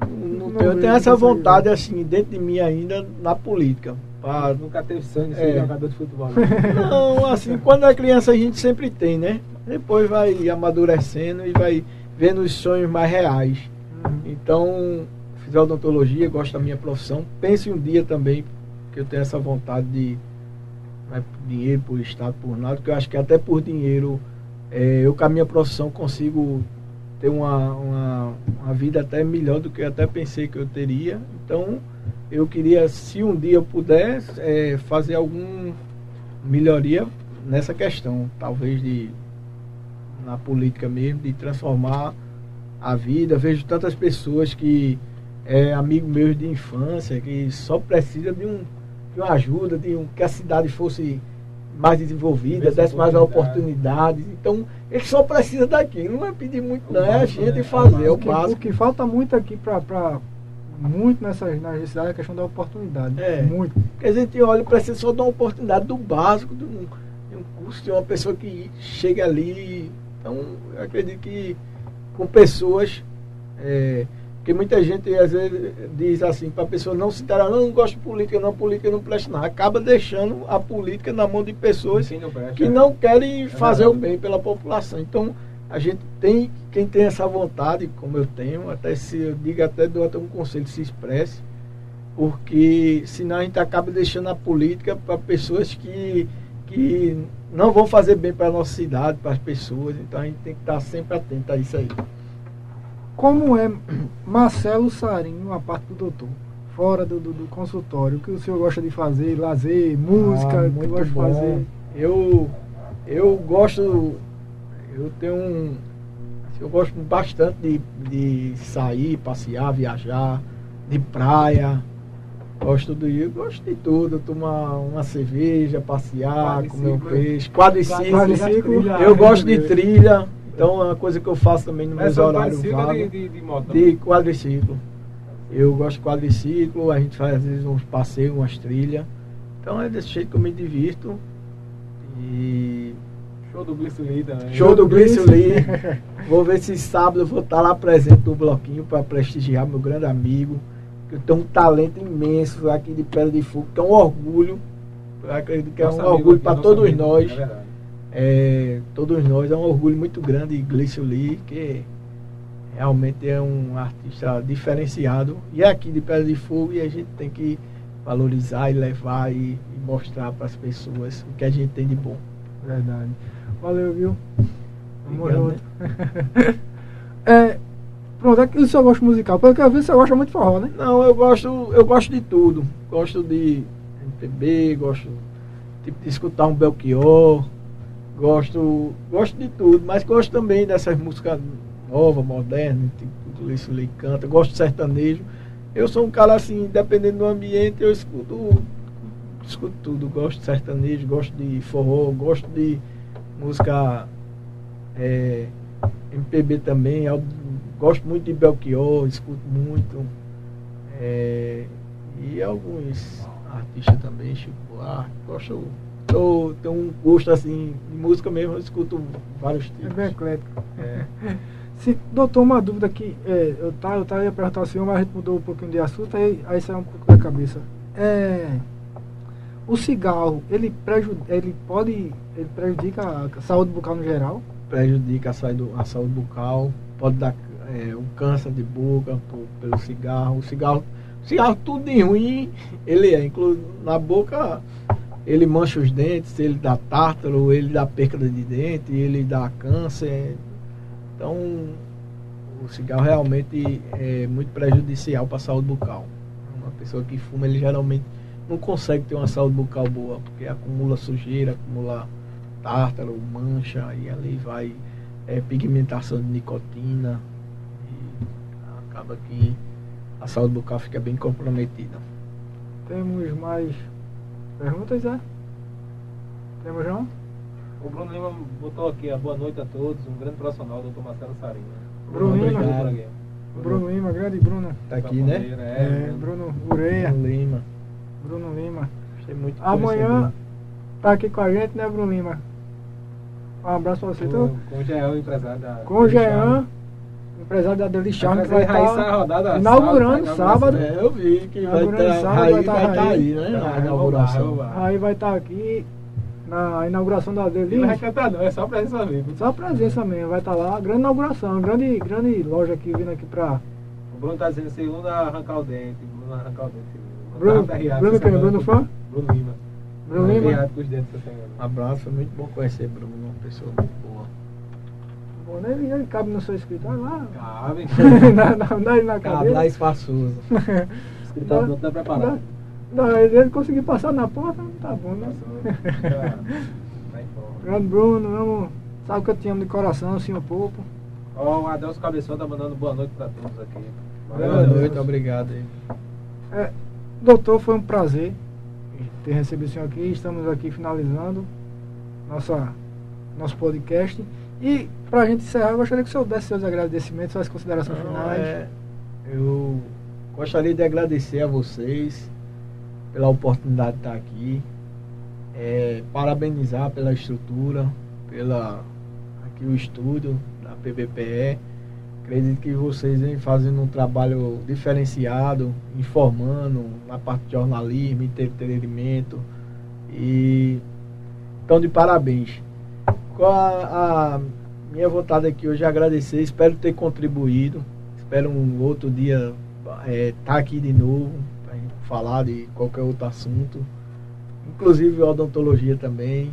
não, não tenho, eu tenho essa vontade assim dentro de mim ainda na política. Pra... Nunca teve sonho de ser é. jogador de futebol. Né? Não, assim, quando é criança a gente sempre tem, né? Depois vai amadurecendo e vai vendo os sonhos mais reais. Uhum. Então, fiz odontologia, gosto da minha profissão. Pense um dia também que eu tenho essa vontade de não é por dinheiro, por estado, por nada, porque eu acho que até por dinheiro é, eu com a minha profissão consigo ter uma, uma, uma vida até melhor do que eu até pensei que eu teria. Então, eu queria, se um dia eu puder, é, fazer alguma melhoria nessa questão, talvez de na política mesmo, de transformar a vida. Vejo tantas pessoas que é amigo meu de infância, que só precisa de, um, de uma ajuda, de um, que a cidade fosse mais desenvolvida, desse mais oportunidades. Então, ele só precisa daquilo, não é pedir muito, não, é a gente né? fazer, é o, que, básico. O que falta muito aqui para muito nessa na cidade é a questão da oportunidade. É. Muito. Porque a gente olha, precisa só dar uma oportunidade do básico, de um, de um curso, de uma pessoa que chega ali. Então, eu acredito que com pessoas. É, porque muita gente às vezes diz assim, para a pessoa não se dar, não, não gosto de política, não, política não presta nada. Acaba deixando a política na mão de pessoas não presta, que não querem é fazer o bem pela população. Então, a gente tem, quem tem essa vontade, como eu tenho, até se eu digo até dou até um conselho, se expresse, porque senão a gente acaba deixando a política para pessoas que, que não vão fazer bem para a nossa cidade, para as pessoas. Então a gente tem que estar sempre atento a isso aí. Como é Marcelo Sarinho, a parte do doutor? Fora do, do, do, consultório, o que o senhor gosta de fazer? Lazer, música, ah, muito gosta de fazer? Eu, eu gosto, eu tenho um. Eu gosto bastante de, de sair, passear, viajar, de praia. Gosto do eu gosto de tudo, tomar uma cerveja, passear, comer um peixe, quadriciclo. quadriciclo. Eu gosto de trilha. Então é uma coisa que eu faço também no meu horário vago. De, de, de, moto, de quadriciclo. Eu gosto de quadriciclo, a gente faz às vezes uns passeios, umas trilhas. Então é desse jeito que eu me divirto. E. Show do Glício Lee também. Show do Glício Lee. vou ver se sábado eu vou estar lá presente no bloquinho para prestigiar meu grande amigo. Que tem um talento imenso aqui de Pedra de Fogo, que é um orgulho. Eu acredito que é um orgulho para todos amigo, nós. É verdade é, todos nós, é um orgulho muito grande Gleison Lee, que realmente é um artista diferenciado. E é aqui de Pedra de Fogo e a gente tem que valorizar e levar e, e mostrar para as pessoas o que a gente tem de bom. Verdade. Valeu, viu? Junto. Né? é, pronto, é que o senhor gosta musical. Pelo que eu vi, senhor gosta muito de forró, né? Não, eu gosto, eu gosto de tudo. Gosto de MPB, gosto de, de escutar um Belchior Gosto, gosto de tudo, mas gosto também dessas músicas novas, modernas, tudo isso ele canta. Gosto de sertanejo. Eu sou um cara assim, dependendo do ambiente, eu escuto, escuto tudo. Gosto de sertanejo, gosto de forró, gosto de música é, MPB também. Eu gosto muito de Belchior, escuto muito. É, e alguns artistas também, Chico Buarque, gosto eu tenho um gosto assim de música mesmo, eu escuto vários tipos. É bem eclético. É. Se, doutor, uma dúvida que é, eu estava eu tava ia perguntar ao senhor, mas a gente mudou um pouquinho de assunto, aí, aí saiu um pouco da cabeça. É, o cigarro, ele, preju, ele pode. ele prejudica a saúde bucal no geral? Prejudica a saúde, a saúde bucal, pode dar é, um câncer de boca por, pelo cigarro. O cigarro, cigarro tudo de ruim, ele é, inclusive na boca ele mancha os dentes, ele dá tártaro, ele dá perda de dente, ele dá câncer. Então, o cigarro realmente é muito prejudicial para a saúde bucal. Uma pessoa que fuma, ele geralmente não consegue ter uma saúde bucal boa, porque acumula sujeira, acumula tártaro, mancha, e ali vai é, pigmentação de nicotina, e acaba que a saúde bucal fica bem comprometida. Temos mais Perguntas, é? Temos não? O Bruno Lima botou aqui a boa noite a todos, um grande profissional, doutor Marcelo Sarina. Bruno Lima. Bruno Lima, grande Bruno. Tá aqui, né? É, É, Bruno Ureia. Bruno Lima. Bruno Lima. Gostei muito Amanhã tá aqui com a gente, né, Bruno Lima? Um abraço pra você. Tô Com, o Jean, empresário da. com o Jean, empresário da Deli Charme, que vai estar rodada inaugurando sábado, sábado. É, eu vi que vai estar. sábado, Raí vai tá estar Raí. aí, né? Vai, Na inauguração. Aí vai estar aqui na inauguração da Deli. Não vai cantar, não, é só presença mesmo. Só presença mesmo, vai estar lá. Grande inauguração, grande, grande loja aqui vindo aqui pra. O Bruno tá dizendo segundo a arrancar o dente. Bruno arrancar o dente. Bruno- tá Bruno semana. Bruno fã? Bruno Lima. Bruno Tá Lima. Um abraço, foi muito bom conhecer Bruno, uma pessoa muito boa. Bom, né, ele, ele cabe no seu escritório lá. Cabe. na, na, na, na Cabe lá cadeira. espaçoso. O escritório não tá preparado. Não, ele, ele conseguir passar na porta, tá bom, né? Tá. Grande Bruno, amo, sabe que eu te amo de coração, senhor Popo. Ó, o Adelso Cabeção tá mandando boa noite pra todos aqui. Boa Boa noite, obrigado aí. É, doutor, foi um prazer ter recebido o senhor aqui. Estamos aqui finalizando nossa, nosso podcast. E para a gente encerrar, eu gostaria que o senhor desse seus agradecimentos, suas considerações Não, finais. é, eu gostaria de agradecer a vocês pela oportunidade de estar aqui, é, parabenizar pela estrutura, pela aqui o estúdio da PBPE. Acredito que vocês vêm fazendo um trabalho diferenciado, informando na parte de jornalismo, entretenimento e então de parabéns. A, a minha vontade aqui hoje é agradecer, espero ter contribuído. Espero um outro dia estar aqui de novo para falar de qualquer outro assunto, inclusive odontologia também.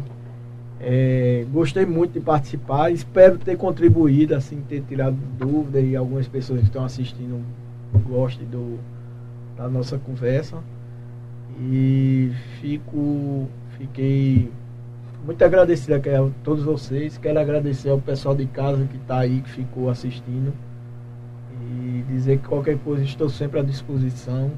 É, gostei muito de participar, espero ter contribuído, assim, ter tirado dúvida e algumas pessoas que estão assistindo gostem do, da nossa conversa. E fico, fiquei muito agradecido a todos vocês. Quero agradecer ao pessoal de casa que está aí, que ficou assistindo. E dizer que qualquer coisa estou sempre à disposição.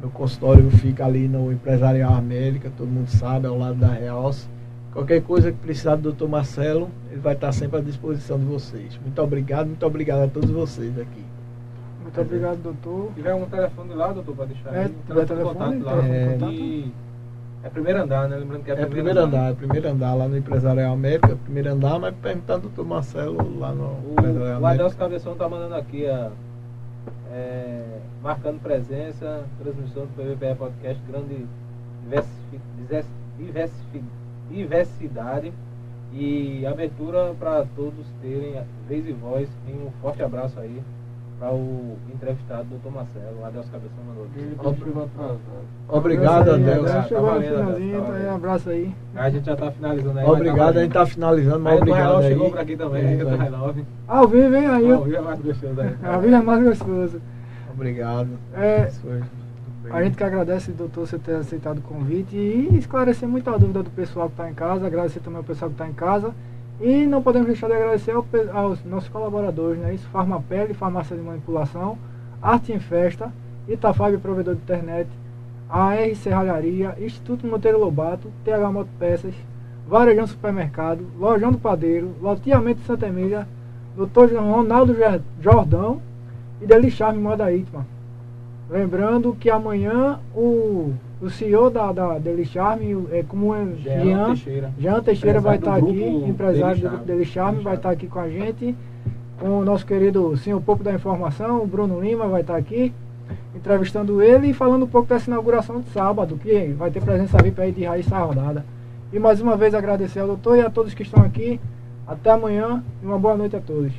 Meu consultório fica ali no Empresarial América, todo mundo sabe, ao lado da Realce. Qualquer coisa que precisar do Dr. Marcelo, ele vai estar sempre à disposição de vocês. Muito obrigado, muito obrigado a todos vocês aqui. Muito obrigado, doutor. Se tiver um telefone lá, doutor, pra deixar É, aí. tiver de telefone, contato lá. telefone de E é primeiro andar, né? Lembrando que é, É primeiro andar, é primeiro andar lá no Empresarial América, primeiro andar, mas perguntando do. Marcelo lá no Empresarial O, o América. Adelso Cabeção tá mandando aqui a. é, marcando presença, transmissão do PVPE Podcast, grande diversidade e abertura para todos terem vez e voz. E um forte abraço aí para o entrevistado, Dr. Marcelo. O Adelso Cabeção mandou aqui. Obrigado, aí, Tá tá tá aí, valendo. abraço aí. A gente já tá finalizando aí. Obrigado, a gente tá finalizando, mas o obrigado aí. chegou por aqui também, É, do vai. relógio. Ao vivo, hein? Aí, Ah, ó. o é mais gostoso aí. a vida é mais gostosa. Obrigado. É. A gente que agradece, doutor, você ter aceitado o convite e esclarecer muita dúvida do pessoal que está em casa, agradecer também ao pessoal que está em casa. E não podemos deixar de agradecer ao aos nossos colaboradores, né? Isso, Farmapele, Farmácia de Manipulação, Arte em Festa, Itafab, provedor de internet, a R Serralharia, Instituto Monteiro Lobato, TH Motopeças, Varejão Supermercado, Lojão do Padeiro, Loteamento de Santa Emília, Dr. Ronaldo Jordão e Deli Charme Moda Itman. Lembrando que amanhã o, o CEO da, da Deli Charme, o- é, como é Jean Teixeira. Jean Teixeira vai estar do aqui, empresário Deli do grupo Deli Charme, vai estar aqui com a gente, com o nosso querido senhor Popo da Informação, o Bruno Lima vai estar aqui, entrevistando ele e falando um pouco dessa inauguração de sábado, que vai ter presença VIP aí de Raiz Rodada. E mais uma vez agradecer ao doutor e a todos que estão aqui. Até amanhã e uma boa noite a todos.